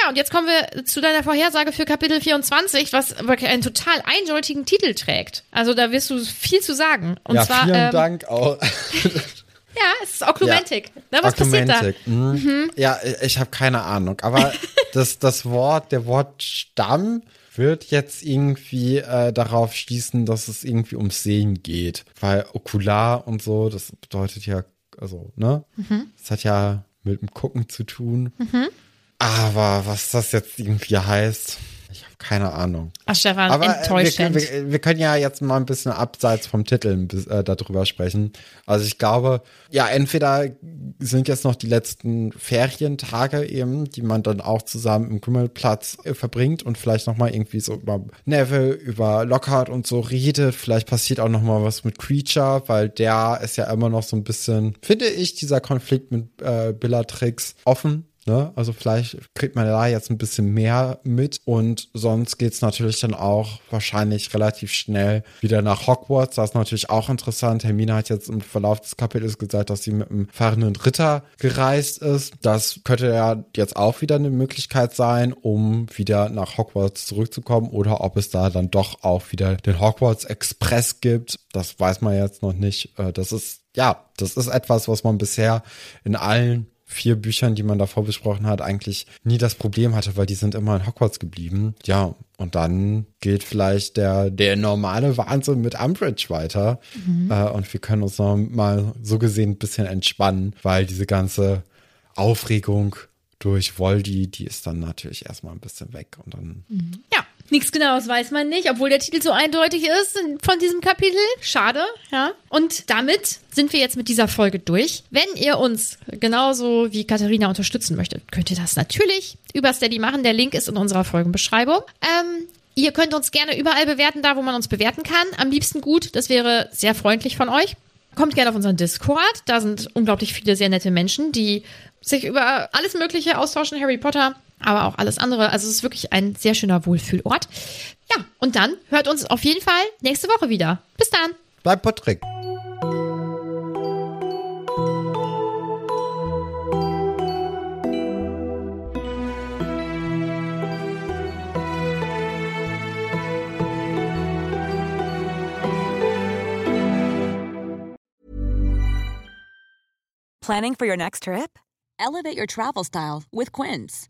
Ja, und jetzt kommen wir zu deiner Vorhersage für Kapitel 24, was wirklich einen total eindeutigen Titel trägt. Also da wirst du viel zu sagen. Und ja, zwar, vielen ähm, Dank auch. Ja, es ist Oklumentik. Ja. Was Oklumentik. passiert da? Mhm. Mhm. Ja, ich habe keine Ahnung. Aber das, das Wort, der Wort Stamm wird jetzt irgendwie äh, darauf schließen, dass es irgendwie ums Sehen geht. Weil okular und so, das bedeutet ja, also, ne? Mhm. Das hat ja mit dem Gucken zu tun. Mhm. Aber was das jetzt irgendwie heißt, keine Ahnung. Ach, Stefan, Aber äh, wir, enttäuschend. wir, wir können ja jetzt mal ein bisschen abseits vom Titel äh, darüber sprechen. Also ich glaube, ja, entweder sind jetzt noch die letzten Ferientage eben, die man dann auch zusammen im Kümmelplatz äh, verbringt und vielleicht noch mal irgendwie so über Neville, über Lockhart und so redet. Vielleicht passiert auch noch mal was mit Creature, weil der ist ja immer noch so ein bisschen, finde ich, dieser Konflikt mit äh, Bellatrix offen. Ne? Also vielleicht kriegt man da jetzt ein bisschen mehr mit und sonst geht's natürlich dann auch wahrscheinlich relativ schnell wieder nach Hogwarts. Das ist natürlich auch interessant. Hermine hat jetzt im Verlauf des Kapitels gesagt, dass sie mit einem fahrenden Ritter gereist ist. Das könnte ja jetzt auch wieder eine Möglichkeit sein, um wieder nach Hogwarts zurückzukommen oder ob es da dann doch auch wieder den Hogwarts Express gibt. Das weiß man jetzt noch nicht. Äh, Das ist, ja, das ist etwas, was man bisher in allen vier Büchern, die man davor besprochen hat, eigentlich nie das Problem hatte, weil die sind immer in Hogwarts geblieben. Ja, und dann geht vielleicht der, der normale Wahnsinn mit Umbridge weiter. Äh, und wir können uns noch mal so gesehen ein bisschen entspannen, weil diese ganze Aufregung durch Voldy, die ist dann natürlich erstmal ein bisschen weg und dann Ja, nichts Genaues weiß man nicht, obwohl der Titel so eindeutig ist von diesem Kapitel. Schade, ja. Und damit sind wir jetzt mit dieser Folge durch. Wenn ihr uns genauso wie Katharina unterstützen möchtet, könnt ihr das natürlich über Steady machen. Der Link ist in unserer Folgenbeschreibung. Ähm, ihr könnt uns gerne überall bewerten, da wo man uns bewerten kann. Am liebsten gut, das wäre sehr freundlich von euch. Kommt gerne auf unseren Discord. Da sind unglaublich viele sehr nette Menschen, die sich über alles Mögliche austauschen, Harry Potter, aber auch alles andere. Also es ist wirklich ein sehr schöner Wohlfühlort. Ja, und dann hört uns auf jeden Fall nächste Woche wieder. Bis dann. bleibt Patrick. Planning for your next trip? Elevate your travel style with Quince.